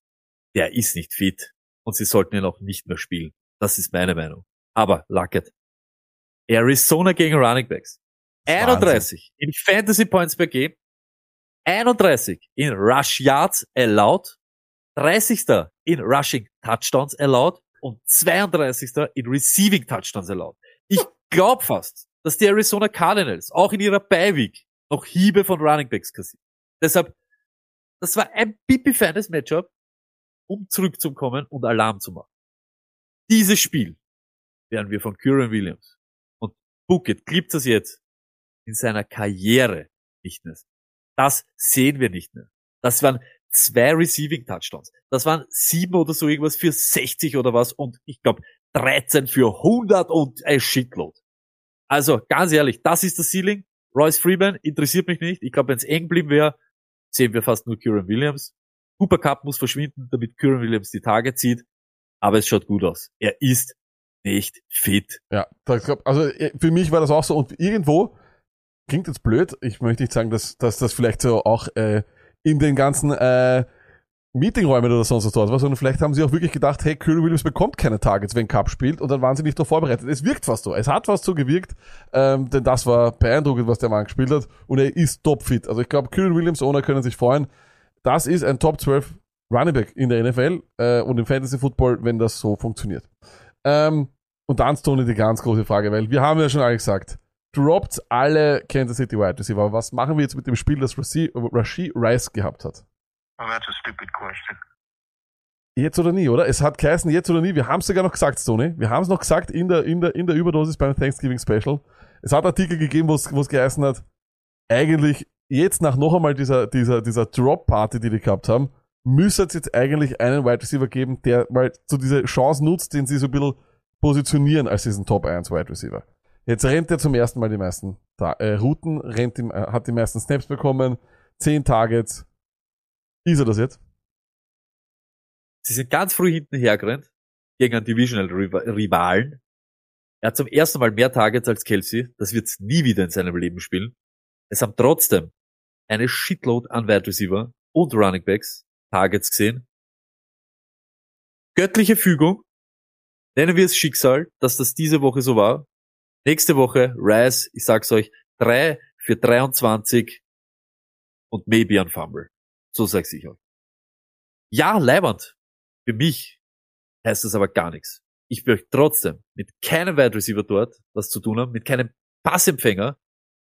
Der ist nicht fit. Und sie sollten ihn auch nicht mehr spielen. Das ist meine Meinung. Aber Luckett. Arizona gegen Running Backs.
Das ist
31 in Fantasy Points per Game. 31 in Rush Yards allowed. 30. in Rushing Touchdowns allowed. Und 32. in Receiving Touchdowns allowed. Ich glaube fast, dass die Arizona Cardinals auch in ihrer Beiweek noch Hiebe von Running Backs kassieren. Deshalb, das war ein pipi-feines Matchup, um zurückzukommen und Alarm zu machen. Dieses Spiel werden wir von Kyron Williams Bucket klippt das jetzt in seiner Karriere nicht mehr. Das sehen wir nicht mehr. Das waren zwei Receiving Touchdowns. Das waren sieben oder so irgendwas für 60 oder was und ich glaube 13 für 100 und ein Shitload. Also ganz ehrlich, das ist das Ceiling. Royce Freeman interessiert mich nicht. Ich glaube, wenn es eng blieben wäre, sehen wir fast nur Kyron Williams. Cooper Cup muss verschwinden, damit Kyron Williams die Tage zieht. Aber es schaut gut aus. Er ist nicht fit.
Ja, glaub, also äh, für mich war das auch so und irgendwo klingt jetzt blöd. Ich möchte nicht sagen, dass, dass das vielleicht so auch äh, in den ganzen äh, Meetingräumen oder sonst was dort war, sondern vielleicht haben sie auch wirklich gedacht, hey, Kyrie Williams bekommt keine Targets, wenn Cup spielt und dann waren sie nicht darauf vorbereitet. Es wirkt fast so. Es hat fast so gewirkt, ähm, denn das war beeindruckend, was der Mann gespielt hat und er ist topfit. Also ich glaube, Kyrie Williams Owner können sich freuen. Das ist ein Top 12 Running Back in der NFL äh, und im Fantasy Football, wenn das so funktioniert. Ähm, und dann, Tony, die ganz große Frage, weil wir haben ja schon alle gesagt, droppt alle Kansas City Wide Receiver. Aber was machen wir jetzt mit dem Spiel, das Rashi Rice gehabt hat?
Well, that's a stupid question.
Jetzt oder nie, oder? Es hat geheißen, jetzt oder nie. Wir haben es sogar noch gesagt, Tony. Wir haben es noch gesagt in der, in, der, in der Überdosis beim Thanksgiving Special. Es hat Artikel gegeben, wo es geheißen hat, eigentlich jetzt nach noch einmal dieser, dieser, dieser Drop-Party, die die gehabt haben, müsste es jetzt eigentlich einen Wide Receiver geben, der mal so diese Chance nutzt, den sie so ein bisschen positionieren als diesen Top 1 Wide Receiver. Jetzt rennt er zum ersten Mal die meisten äh, Routen, rennt im, äh, hat die meisten Snaps bekommen, 10 Targets. Ist er das jetzt?
Sie sind ganz früh hinten hergerannt gegen einen Divisional Riva- Rivalen. Er hat zum ersten Mal mehr Targets als Kelsey. Das wird nie wieder in seinem Leben spielen. Es haben trotzdem eine Shitload an Wide Receiver und Running Backs Targets gesehen. Göttliche Fügung. Nennen wir es Schicksal, dass das diese Woche so war. Nächste Woche, Rice, ich sag's euch, drei für 23 und maybe ein Fumble. So sag's ich euch. Ja, leibend. Für mich heißt das aber gar nichts. Ich möchte trotzdem mit keinem Wide Receiver dort was zu tun haben, mit keinem Passempfänger.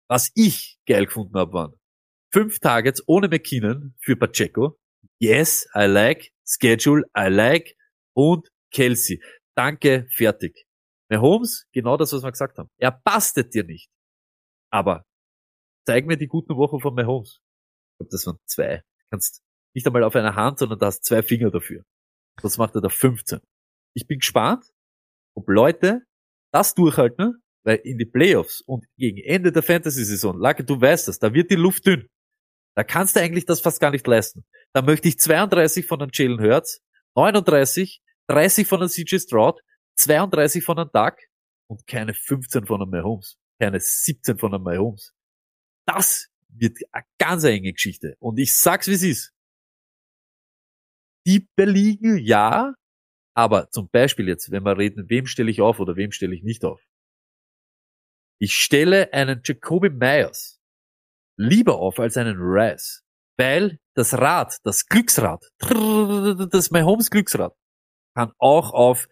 Was ich geil gefunden habe, waren fünf Targets ohne McKinnon für Pacheco. Yes, I like. Schedule, I like. Und Kelsey. Danke, fertig. Mahomes, genau das, was wir gesagt haben. Er bastet dir nicht. Aber zeig mir die guten Wochen von Mahomes. Ich glaube, das waren zwei. Du kannst nicht einmal auf einer Hand, sondern du hast zwei Finger dafür. Das macht er da 15. Ich bin gespannt, ob Leute das durchhalten, weil in die Playoffs und gegen Ende der Fantasy-Saison, Lage, du weißt das, da wird die Luft dünn. Da kannst du eigentlich das fast gar nicht leisten. Da möchte ich 32 von den Jalen Hurts, 39, 30 von den CJ Stroud, 32 von den Duck und keine 15 von den Mahomes. Keine 17 von den Mahomes. Das wird eine ganz enge Geschichte. Und ich sag's, wie es ist. Die beliegen, ja, aber zum Beispiel jetzt, wenn wir reden, wem stelle ich auf oder wem stelle ich nicht auf? Ich stelle einen Jacoby Myers lieber auf als einen Rice, weil das Rad, das Glücksrad, das Mahomes Glücksrad, kann auch auf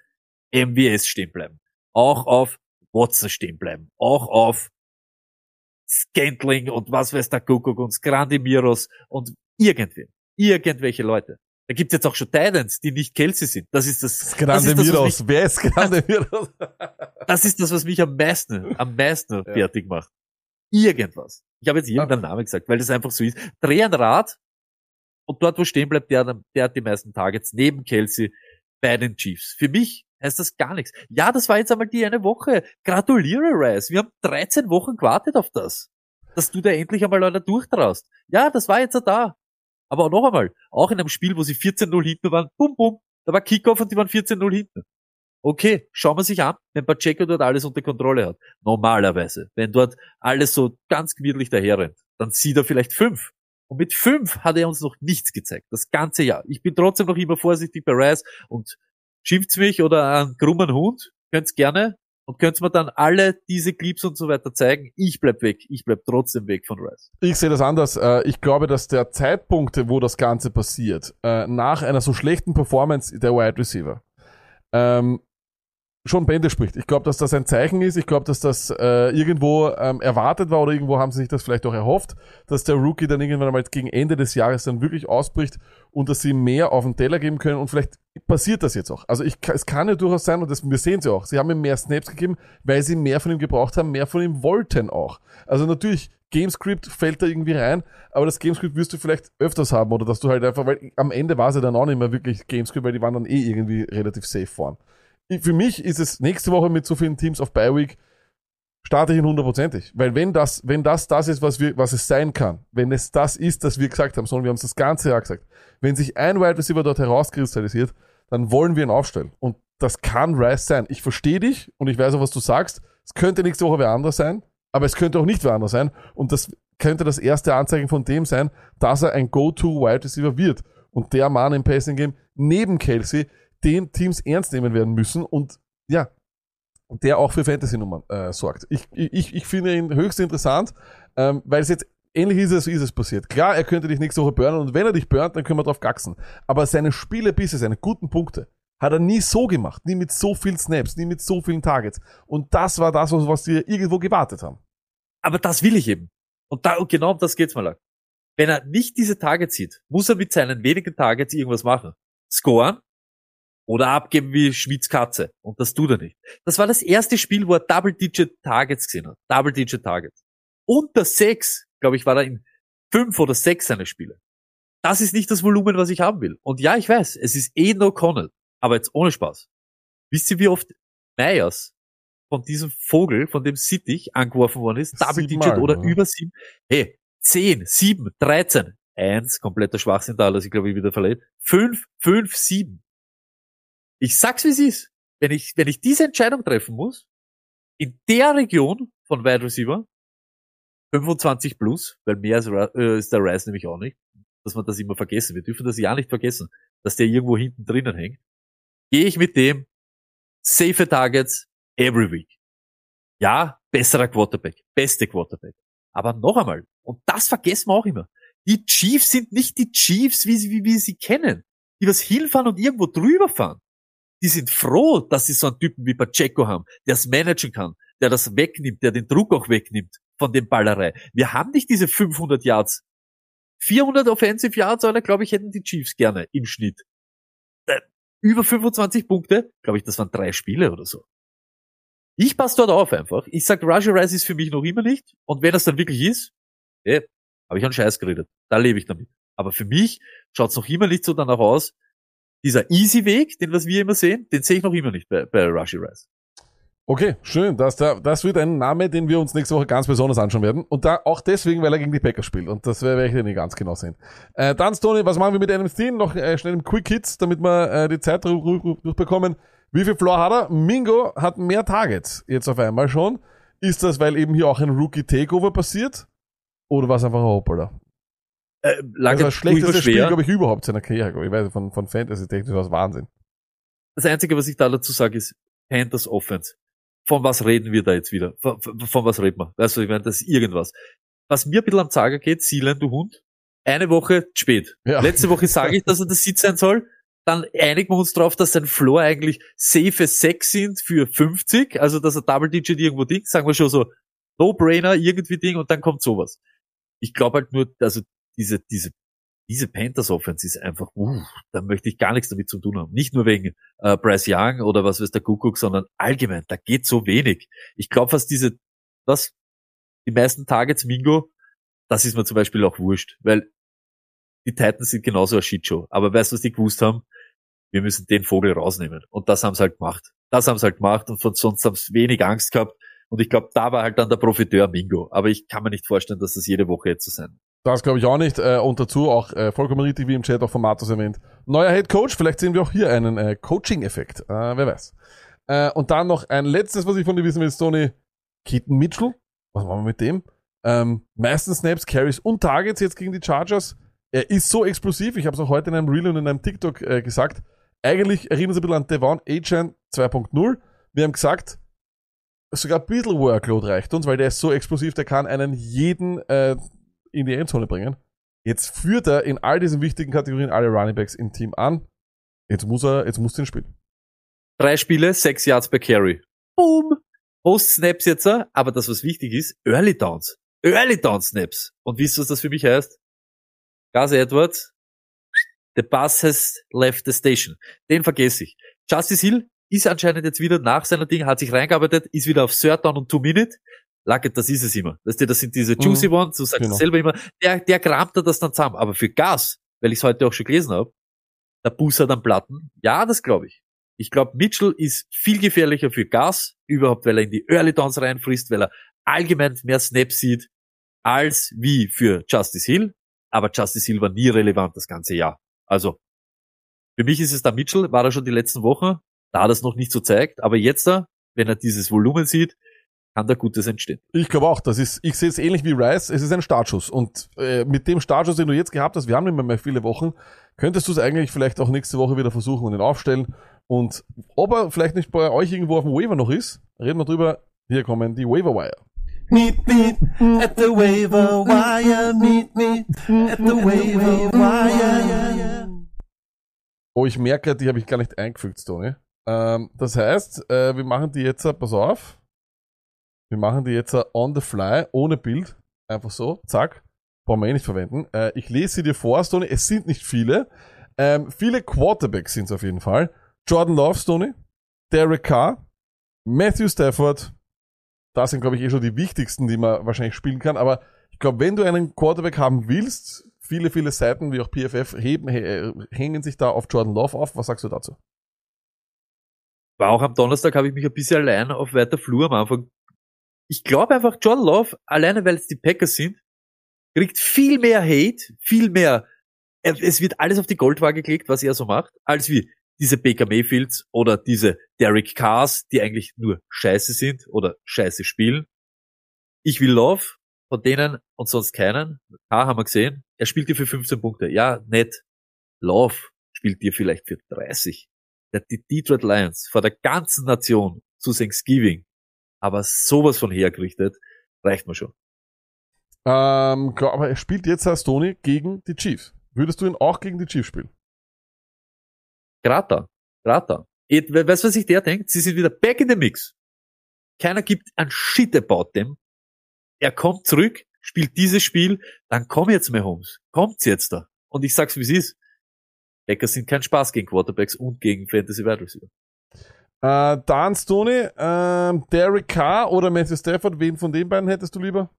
MWS stehen bleiben, auch auf Watson stehen bleiben, auch auf Scantling und was weiß der Kuckuck und Grandimiros und irgendwen, irgendwelche Leute. Da gibt's jetzt auch schon Titans, die nicht Kelsey sind. Das ist das. das
Grande
ist das.
Wer ist Grande Miros?
das ist das, was mich am meisten, am meisten
Ja.
fertig macht. Irgendwas. Ich habe jetzt irgendeinen Namen gesagt, weil das einfach so ist. Dreh ein Rad und dort, wo stehen bleibt, der, der hat die meisten Targets neben Kelsey bei den Chiefs. Für mich heißt das gar nichts. Ja, das war jetzt einmal die eine Woche. Gratuliere, Rice. Wir haben 13 Wochen gewartet auf das. Dass du da endlich einmal einer durchtraust. Ja, das war jetzt da. Aber noch einmal, auch in einem Spiel, wo sie 14-0 hinten waren, bum, bum, da war Kickoff und die waren 14-0 hinten. Okay, schauen wir sich an, wenn Pacheco dort alles unter Kontrolle hat. Normalerweise. Wenn dort alles so ganz gemütlich daherrennt, dann sieht er vielleicht fünf. Und mit fünf hat er uns noch nichts gezeigt. Das ganze Jahr. Ich bin trotzdem noch immer vorsichtig bei Rice und schimpft's mich oder einen krummen Hund, könnt's gerne. Und könnt's mir dann alle diese Clips und so weiter zeigen. Ich bleib weg. Ich bleib trotzdem weg von Rice.
Ich sehe das anders. Äh, Ich glaube, dass der Zeitpunkt, wo das Ganze passiert, äh, nach einer so schlechten Performance der Wide Receiver, ähm, schon Bände spricht. Ich glaube, dass das ein Zeichen ist. Ich glaube, dass das äh, irgendwo ähm, erwartet war oder irgendwo haben sie sich das vielleicht auch erhofft, dass der Rookie dann irgendwann einmal gegen Ende des Jahres dann wirklich ausbricht und dass sie mehr auf den Teller geben können und vielleicht passiert das jetzt auch. Also ich, es kann ja durchaus sein und das, wir sehen sie auch. Sie haben ihm mehr Snaps gegeben, weil sie mehr von ihm gebraucht haben, mehr von ihm wollten auch. Also natürlich, Gamescript fällt da irgendwie rein, aber das Gamescript wirst du vielleicht öfters haben oder dass du halt einfach, weil am Ende war es ja dann auch nicht mehr wirklich Gamescript, weil die waren dann eh irgendwie relativ safe vorn. Für mich ist es nächste Woche mit so vielen Teams auf Bye Week starte ich ihn hundertprozentig. Weil wenn das, wenn das das ist, was wir, was es sein kann, wenn es das ist, das wir gesagt haben, sondern wir haben es das ganze Jahr gesagt, wenn sich ein Wide Receiver dort herauskristallisiert, dann wollen wir ihn aufstellen. Und das kann Rice sein. Ich verstehe dich und ich weiß auch, was du sagst. Es könnte nächste Woche wer anders sein, aber es könnte auch nicht wer anders sein. Und das könnte das erste Anzeichen von dem sein, dass er ein Go-To-Wide Receiver wird. Und der Mann im Passing Game neben Kelsey, den Teams ernst nehmen werden müssen und ja, der auch für Fantasy-Nummern äh, sorgt. Ich, ich, ich finde ihn höchst interessant, ähm, weil es jetzt ähnlich ist es, ist es passiert. Klar, er könnte dich nächste Woche burnen und wenn er dich burnt, dann können wir drauf gaxen. Aber seine Spiele bisher, seine guten Punkte, hat er nie so gemacht, nie mit so vielen Snaps, nie mit so vielen Targets. Und das war das, was, was wir irgendwo gewartet haben.
Aber das will ich eben. Und, da, und genau um das geht's mal lang. Wenn er nicht diese Targets sieht, muss er mit seinen wenigen Targets irgendwas machen. Scoren oder abgeben wie Schmitz Katze. Und das tut er nicht. Das war das erste Spiel, wo er Double-Digit Targets gesehen hat. Double-Digit Targets. Unter sechs, glaube ich, war er in fünf oder sechs seiner Spiele. Das ist nicht das Volumen, was ich haben will. Und ja, ich weiß, es ist eh no Connell. Aber jetzt ohne Spaß. Wisst ihr, wie oft Meyers von diesem Vogel, von dem Sittich angeworfen worden ist? Double Digit
Siebenmal,
oder
ja.
über sieben. Hey, zehn, sieben, dreizehn, eins, kompletter Schwachsinn da, also ich glaube, ich wieder verletzt. Fünf, fünf, sieben. Ich sag's, wie es ist. Wenn ich, wenn ich diese Entscheidung treffen muss, in der Region von Wide Receiver, 25 plus, weil mehr ist, äh, ist der Rice nämlich auch nicht, dass man das immer vergessen. Wir dürfen das ja nicht vergessen, dass der irgendwo hinten drinnen hängt. Gehe ich mit dem safe Targets every week. Ja, besserer Quarterback, beste Quarterback. Aber noch einmal, und das vergessen wir auch immer, die Chiefs sind nicht die Chiefs, wie, sie- wie wir sie kennen, die was hinfahren und irgendwo drüber fahren. Die sind froh, dass sie so einen Typen wie Pacheco haben, der es managen kann, der das wegnimmt, der den Druck auch wegnimmt von dem Ballerei. Wir haben nicht diese 500 Yards. 400 Offensive Yards, oder glaube ich, hätten die Chiefs gerne im Schnitt. Äh, über 25 Punkte, glaube ich, das waren drei Spiele oder so. Ich passe dort auf einfach. Ich sag, Raja Rice ist für mich noch immer nicht. Und wenn es dann wirklich ist, eh, habe ich einen Scheiß geredet. Da lebe ich damit. Aber für mich schaut's noch immer nicht so danach aus. Dieser easy Weg, den was wir immer sehen, den sehe ich noch immer nicht bei, bei Rashi Rice.
Okay, schön. Das, da- das wird ein Name, den wir uns nächste Woche ganz besonders anschauen werden. Und da auch deswegen, weil er gegen die Packers spielt. Und das werde ich nicht ganz genau sehen. Äh, dann, Stoney, was machen wir mit einem Steen? Noch äh, schnell im Quick Hits, damit wir äh, die Zeit durchbekommen. Wie viel Floor hat er? Mingo hat mehr Targets jetzt auf einmal schon. Ist das, weil eben hier auch ein Rookie-Takeover passiert? Oder war es einfach ein Hoppala?
Äh, lag
Also das schlechteste Spiel,
schwer.
glaube ich, überhaupt seiner Karriere. Ich weiß, von, von Fantasy-technisch war Wahnsinn.
Das Einzige, was ich da dazu sage, ist Panthers Offense. Von was reden wir da jetzt wieder? Von, von, von was reden wir? Weißt du, ich meine, das ist irgendwas. Was mir ein bisschen am Zager geht, Sealand, du Hund, eine Woche zu spät.
Ja.
Letzte Woche sage ich, dass er das Sitz sein soll. Dann einigen wir uns drauf, dass sein Floor eigentlich safe 6 sind für 50, also dass er Double Digit irgendwo Ding, sagen wir schon so No-Brainer irgendwie Ding und dann kommt sowas. Ich glaube halt nur, also diese, diese, diese Panthers Offense ist einfach, uh, da möchte ich gar nichts damit zu tun haben. Nicht nur wegen äh, Bryce Young oder was weiß der Kuckuck, sondern allgemein, da geht so wenig. Ich glaube fast diese, was, die meisten Targets Mingo, das ist mir zum Beispiel auch wurscht, weil die Titans sind genauso eine Shitshow. Aber weißt du, was die gewusst haben? Wir müssen den Vogel rausnehmen. Und das haben sie halt gemacht. Das haben sie halt gemacht und von sonst haben sie wenig Angst gehabt. Und ich glaube, da war halt dann der Profiteur Mingo. Aber ich kann mir nicht vorstellen, dass das jede Woche jetzt so sein wird.
Das glaube ich auch nicht. Äh, und dazu auch äh, vollkommen richtig, wie im Chat auch von Matos erwähnt. Neuer Head Coach, vielleicht sehen wir auch hier einen äh, Coaching-Effekt. Wer weiß. Und dann noch ein letztes, was ich von dir wissen will, Stoney. Keaton Mitchell. Was machen wir mit dem? Ähm, meisten Snaps, Carries und Targets jetzt gegen die Chargers. Er ist so explosiv. Ich habe es auch heute in einem Reel und in einem TikTok gesagt. Eigentlich erinnert es ein bisschen an Devon Achan 2.0. Wir haben gesagt, sogar ein bisschen Workload reicht uns, weil der ist so explosiv, der kann einen jeden äh, in die Endzone bringen. Jetzt führt er in all diesen wichtigen Kategorien alle Runningbacks im Team an. Jetzt muss er, jetzt muss ihn spielen.
Drei Spiele, sechs Yards per Carry. Boom. Post-Snaps jetzt, aber das, was wichtig ist, Early Downs. Early Down Snaps. Und wisst ihr, was das für mich heißt? Gus Edwards, the bus has left the station. Den vergesse ich. Justice Hill ist anscheinend jetzt wieder nach seiner Ding, hat sich reingearbeitet, ist wieder auf Third Down und Two Minute. Luckett, das ist es immer. Weißt du, das sind diese Juicy
Mhm.
Ones, du sagst
Genau.
es selber immer, der, der kramt er das dann zusammen. Aber für Gas, weil ich es heute auch schon gelesen habe, der Bus hat am Platten, ja, das glaube ich. Ich glaube, Mitchell ist viel gefährlicher für Gas, überhaupt weil er in die Early Downs reinfrisst, weil er allgemein mehr Snaps sieht, als wie für Justice Hill. Aber Justice Hill war nie relevant das ganze Jahr. Also, für mich ist es da Mitchell, war er schon die letzten Wochen, da hat er es noch nicht so zeigt, aber jetzt da, wenn er dieses Volumen sieht, kann da Gutes entstehen.
Ich glaube auch, das ist, ich sehe es ähnlich wie Rice, es ist ein Startschuss. Und äh, mit dem Startschuss, den du jetzt gehabt hast, wir haben immer mehr viele Wochen, könntest du es eigentlich vielleicht auch nächste Woche wieder versuchen und ihn aufstellen. Und ob er vielleicht nicht bei euch irgendwo auf dem Waiver noch ist, reden wir drüber. Hier kommen die Waiver Wire.
Meet me at the waiver wire. Meet me at the waiver wire.
Oh, ich merke, die habe ich gar nicht eingefügt, Tony. Ähm, das heißt, äh, wir machen die jetzt, äh, pass auf, wir machen die jetzt äh, on the fly, ohne Bild, einfach so, zack, brauchen wir eh nicht verwenden. Äh, ich lese sie dir vor, Tony, es sind nicht viele. Ähm, viele Quarterbacks sind es auf jeden Fall. Jordan Love, Tony, Derek Carr, Matthew Stafford, das sind, glaube ich, eh schon die wichtigsten, die man wahrscheinlich spielen kann. Aber ich glaube, wenn du einen Quarterback haben willst, viele, viele Seiten, wie auch PFF, heben, äh, hängen sich da auf Jordan Love auf. Was sagst du dazu?
War auch am Donnerstag habe ich mich ein bisschen allein auf weiter Flur am Anfang. Ich glaube einfach, John Love, alleine weil es die Packers sind, kriegt viel mehr Hate, viel mehr, er- es wird alles auf die Goldwaage gelegt, was er so macht, als wie diese Baker Mayfields oder diese Derek Carrs, die eigentlich nur scheiße sind oder scheiße spielen. Ich will Love von denen und sonst keinen. Carr haben wir gesehen. Er spielt dir für 15 Punkte. Ja, nett. Love spielt dir vielleicht für 30. Der, die Detroit Lions vor der ganzen Nation zu Thanksgiving, aber sowas von hergerichtet, reicht mir schon.
Ähm, glaub, aber er spielt jetzt als Tony gegen die Chiefs. Würdest du ihn auch gegen die Chiefs spielen?
Et- we- Weißt du, was sich der denkt? Sie sind wieder back in the mix. Keiner gibt ein Shit about them. Er kommt zurück, spielt dieses Spiel, dann komm jetzt, Mahomes. Kommt's jetzt da. Und ich sag's, wie es ist. Packers sind kein Spaß gegen Quarterbacks und gegen Fantasy Wide Receiver.
Äh, dann Stoney, ähm, Derek Carr oder Matthew Stafford, wen von den beiden hättest du lieber?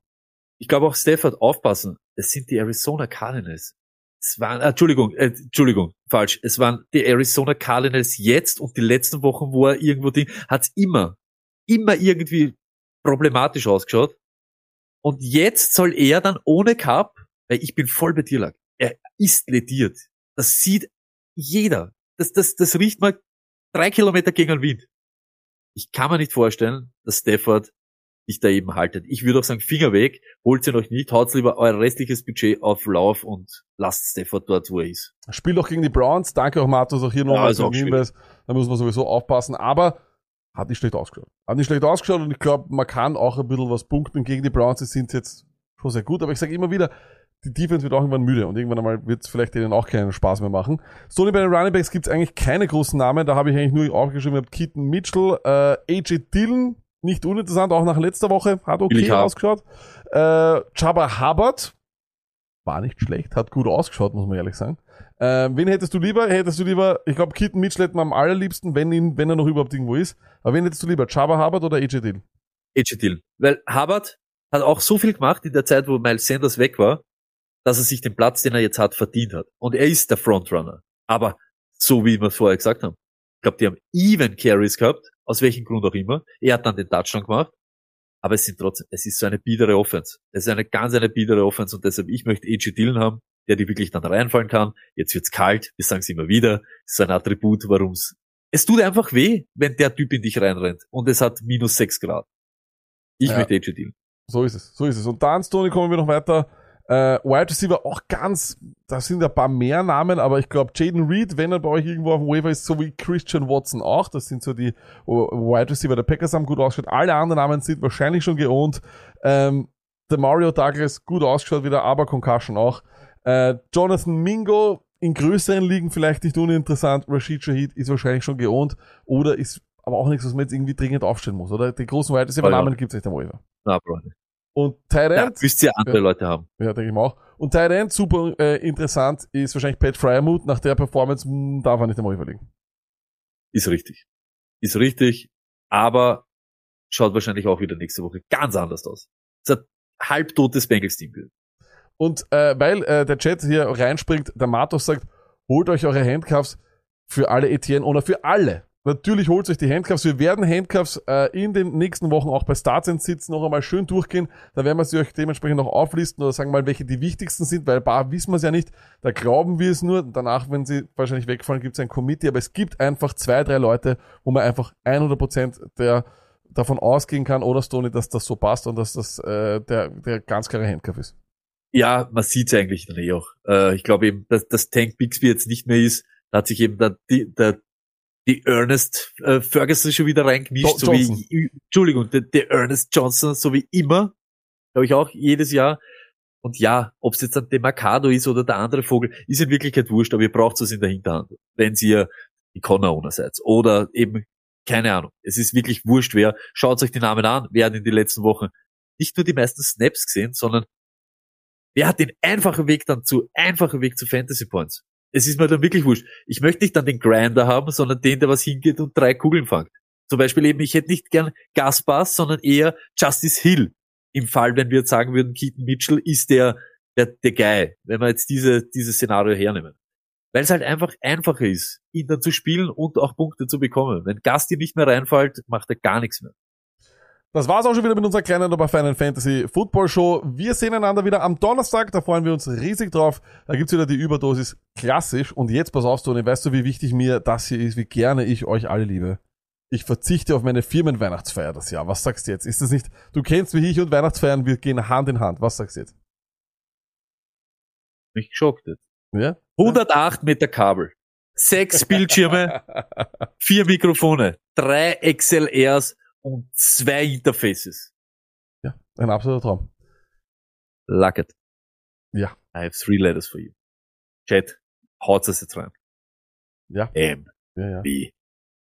Ich glaube auch Stafford aufpassen. Es sind die Arizona Cardinals. Es waren, äh, Entschuldigung, äh, Entschuldigung, falsch. Es waren die Arizona Cardinals jetzt und die letzten Wochen, wo er irgendwo Ding, hat's immer, immer irgendwie problematisch ausgeschaut. Und jetzt soll er dann ohne Cup, weil ich bin voll bei dir lag. Er ist lediert. Das sieht jeder. Das, das, das riecht mal drei Kilometer gegen den Wind. Ich kann mir nicht vorstellen, dass Stafford sich da eben haltet. Ich würde auch sagen, Finger weg, holt ihn euch nicht, haut lieber euer restliches Budget auf Lauf und lasst Stafford dort, wo er ist.
Spielt auch gegen die Browns. Danke auch, Martus, auch hier nochmal
ist
zum Hinweis. Da muss man sowieso aufpassen. Aber hat nicht schlecht ausgeschaut. Hat nicht schlecht ausgeschaut und ich glaube, man kann auch ein bisschen was punkten gegen die Browns. Die sind jetzt schon sehr gut. Aber ich sage immer wieder, die Defense wird auch irgendwann müde und irgendwann einmal wird es vielleicht denen auch keinen Spaß mehr machen. Sony bei den Running Backs gibt es eigentlich keine großen Namen. Da habe ich eigentlich nur aufgeschrieben, ich Keaton Mitchell, äh, AJ Dillon, nicht uninteressant, auch nach letzter Woche, hat okay ausgeschaut. Äh, Jabba Hubbard, war nicht schlecht, hat gut ausgeschaut, muss man ehrlich sagen. Ähm, wen hättest du lieber? Hättest du lieber, ich glaube, Keaton Mitchell hätten wir am allerliebsten, wenn ihn, wenn er noch überhaupt irgendwo ist. Aber wen hättest du lieber? Jabba Hubbard oder AJ Dillon?
AJ Dillon. Weil Hubbard hat auch so viel gemacht in der Zeit, wo Miles Sanders weg war, dass er sich den Platz, den er jetzt hat, verdient hat. Und er ist der Frontrunner. Aber so wie wir es vorher gesagt haben. Ich glaube, die haben even Carries gehabt, aus welchem Grund auch immer. Er hat dann den Touchdown gemacht. Aber es sind trotzdem, es ist so eine biedere Offense. Es ist eine ganz eine biedere Offense und deshalb, ich möchte AJ Dillon haben, der die wirklich dann reinfallen kann. Jetzt wird's kalt, wir sagen es immer wieder. Das ist so ein Attribut, warum's. Es tut einfach weh, wenn der Typ in dich reinrennt. Und es hat minus sechs Grad. Ich
Ja.
möchte AJ Dillon.
So ist es, so ist es. Und dann, Stoney, kommen wir noch weiter. Äh, Wide Receiver auch ganz, da sind ein paar mehr Namen, aber ich glaube, Jaden Reed, wenn er bei euch irgendwo auf dem Waiver ist, so wie Christian Watson auch, das sind so die oh, Wide Receiver der Packers haben gut ausgeschaut. Alle anderen Namen sind wahrscheinlich schon geohnt. Ähm, der Mario Douglas gut ausgeschaut wieder, aber Concussion auch. Äh, Jonathan Mingo in größeren Ligen vielleicht nicht uninteressant. Rashid Shahid ist wahrscheinlich schon geohnt oder ist aber auch nichts, was man jetzt irgendwie dringend aufstellen muss, oder? Die großen Wide Receiver Namen gibt's nicht am Waiver.
Na, Freunde.
Und
Ja,
Tyrant,
müsst ihr andere
Ja.
Leute haben.
ja, denke ich mal auch. Und Tyrant, super äh, interessant, ist wahrscheinlich Pat Fryermuth. Nach der Performance mh, darf er nicht einmal überlegen.
Ist richtig. Ist richtig. Aber schaut wahrscheinlich auch wieder nächste Woche ganz anders aus. Es hat halbtotes Bengals-Team gehört.
Und äh, weil äh, der Chat hier reinspringt, der Matos sagt, holt euch eure Handcuffs für alle Etienne oder für alle. Natürlich holt euch die Handcuffs. Wir werden Handcuffs äh, in den nächsten Wochen auch bei Starts and Sits noch einmal schön durchgehen. Da werden wir sie euch dementsprechend noch auflisten oder sagen mal, welche die wichtigsten sind, weil ein paar wissen wir es ja nicht. Da glauben wir es nur. Danach, wenn sie wahrscheinlich wegfallen, gibt es ein Committee. Aber es gibt einfach zwei, drei Leute, wo man einfach 100% der, davon ausgehen kann, oder Stoney, dass das so passt und dass das äh, der, der ganz klare Handcuff ist.
Ja, man sieht es eigentlich eh auch. Äh, ich glaube eben, dass, dass Tank Bixby jetzt nicht mehr ist, da hat sich eben der, der, die Ernest äh, Ferguson schon wieder reingemischt, so wie, Entschuldigung, der, der Ernest Johnson, so wie immer, glaube ich auch, jedes Jahr. Und ja, ob es jetzt ein Demarcado ist oder der andere Vogel, ist in Wirklichkeit wurscht, aber ihr braucht es in der Hinterhand, wenn ihr die Connor-Owner seid. Oder eben, keine Ahnung, es ist wirklich wurscht, wer, schaut euch die Namen an, wer hat in den letzten Wochen nicht nur die meisten Snaps gesehen, sondern wer hat den einfachen Weg dann zu, einfachen Weg zu Fantasy Points? Es ist mir dann wirklich wurscht. Ich möchte nicht dann den Grinder haben, sondern den, der was hingeht und drei Kugeln fängt. Zum Beispiel eben, ich hätte nicht gern Gaspars, sondern eher Justice Hill. Im Fall, wenn wir jetzt sagen würden, Keaton Mitchell ist der, der, der Guy, wenn wir jetzt diese, dieses Szenario hernehmen. Weil es halt einfach einfacher ist, ihn dann zu spielen und auch Punkte zu bekommen. Wenn Gasti nicht mehr reinfällt, macht er gar nichts mehr.
Das war's auch schon wieder mit unserer kleinen, aber feinen Fantasy Football Show. Wir sehen einander wieder am Donnerstag, da freuen wir uns riesig drauf. Da gibt's wieder die Überdosis klassisch. Und jetzt pass auf, Tony, weißt du, wie wichtig mir das hier ist, wie gerne ich euch alle liebe? Ich verzichte auf meine Firmenweihnachtsfeier das Jahr. Was sagst du jetzt? Ist das nicht, du kennst mich, ich und Weihnachtsfeiern, wir gehen Hand in Hand. Was sagst du jetzt?
Mich geschockt jetzt.
Ja?
108 Meter Kabel, sechs Bildschirme, vier Mikrofone, drei XLRs und zwei Interfaces.
Ja, ein absoluter Traum.
Luck it.
Ja.
I have three letters for you. Chat, haut's das jetzt rein.
Ja.
M,
Ja, ja.
B,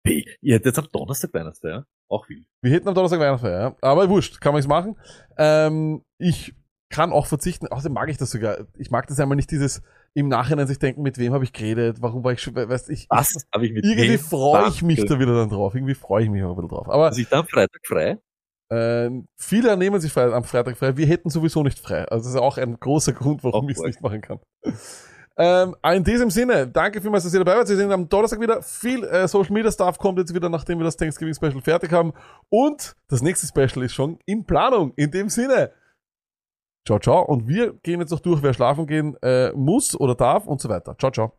P. Ihr hättet jetzt am Donnerstag Weihnachtsfeier, auch wild.
Wir hätten am Donnerstag Weihnachtsfeier, ja. Aber wurscht, kann man es machen. Ähm, ich kann auch verzichten, außerdem mag ich das sogar. Ich mag das einmal nicht dieses im Nachhinein sich denken, mit wem habe ich geredet, warum war ich schon, weißt ich,
Was habe ich mit
irgendwie freue ich mich da wieder dann drauf. Irgendwie freue ich mich auch ein bisschen drauf. Aber
Also ich dann Freitag frei.
äh, viele nehmen sich frei, am Freitag frei. Wir hätten sowieso nicht frei. Also das ist auch ein großer Grund, warum ich es nicht machen kann. Ähm, in diesem Sinne, danke vielmals, dass ihr dabei wart. Wir sehen uns am Donnerstag wieder. Viel äh, Social Media Stuff kommt jetzt wieder, nachdem wir das Thanksgiving Special fertig haben. Und das nächste Special ist schon in Planung. In dem Sinne. Ciao, ciao. Und wir gehen jetzt noch durch, wer schlafen gehen äh, muss oder darf und so weiter. Ciao, ciao.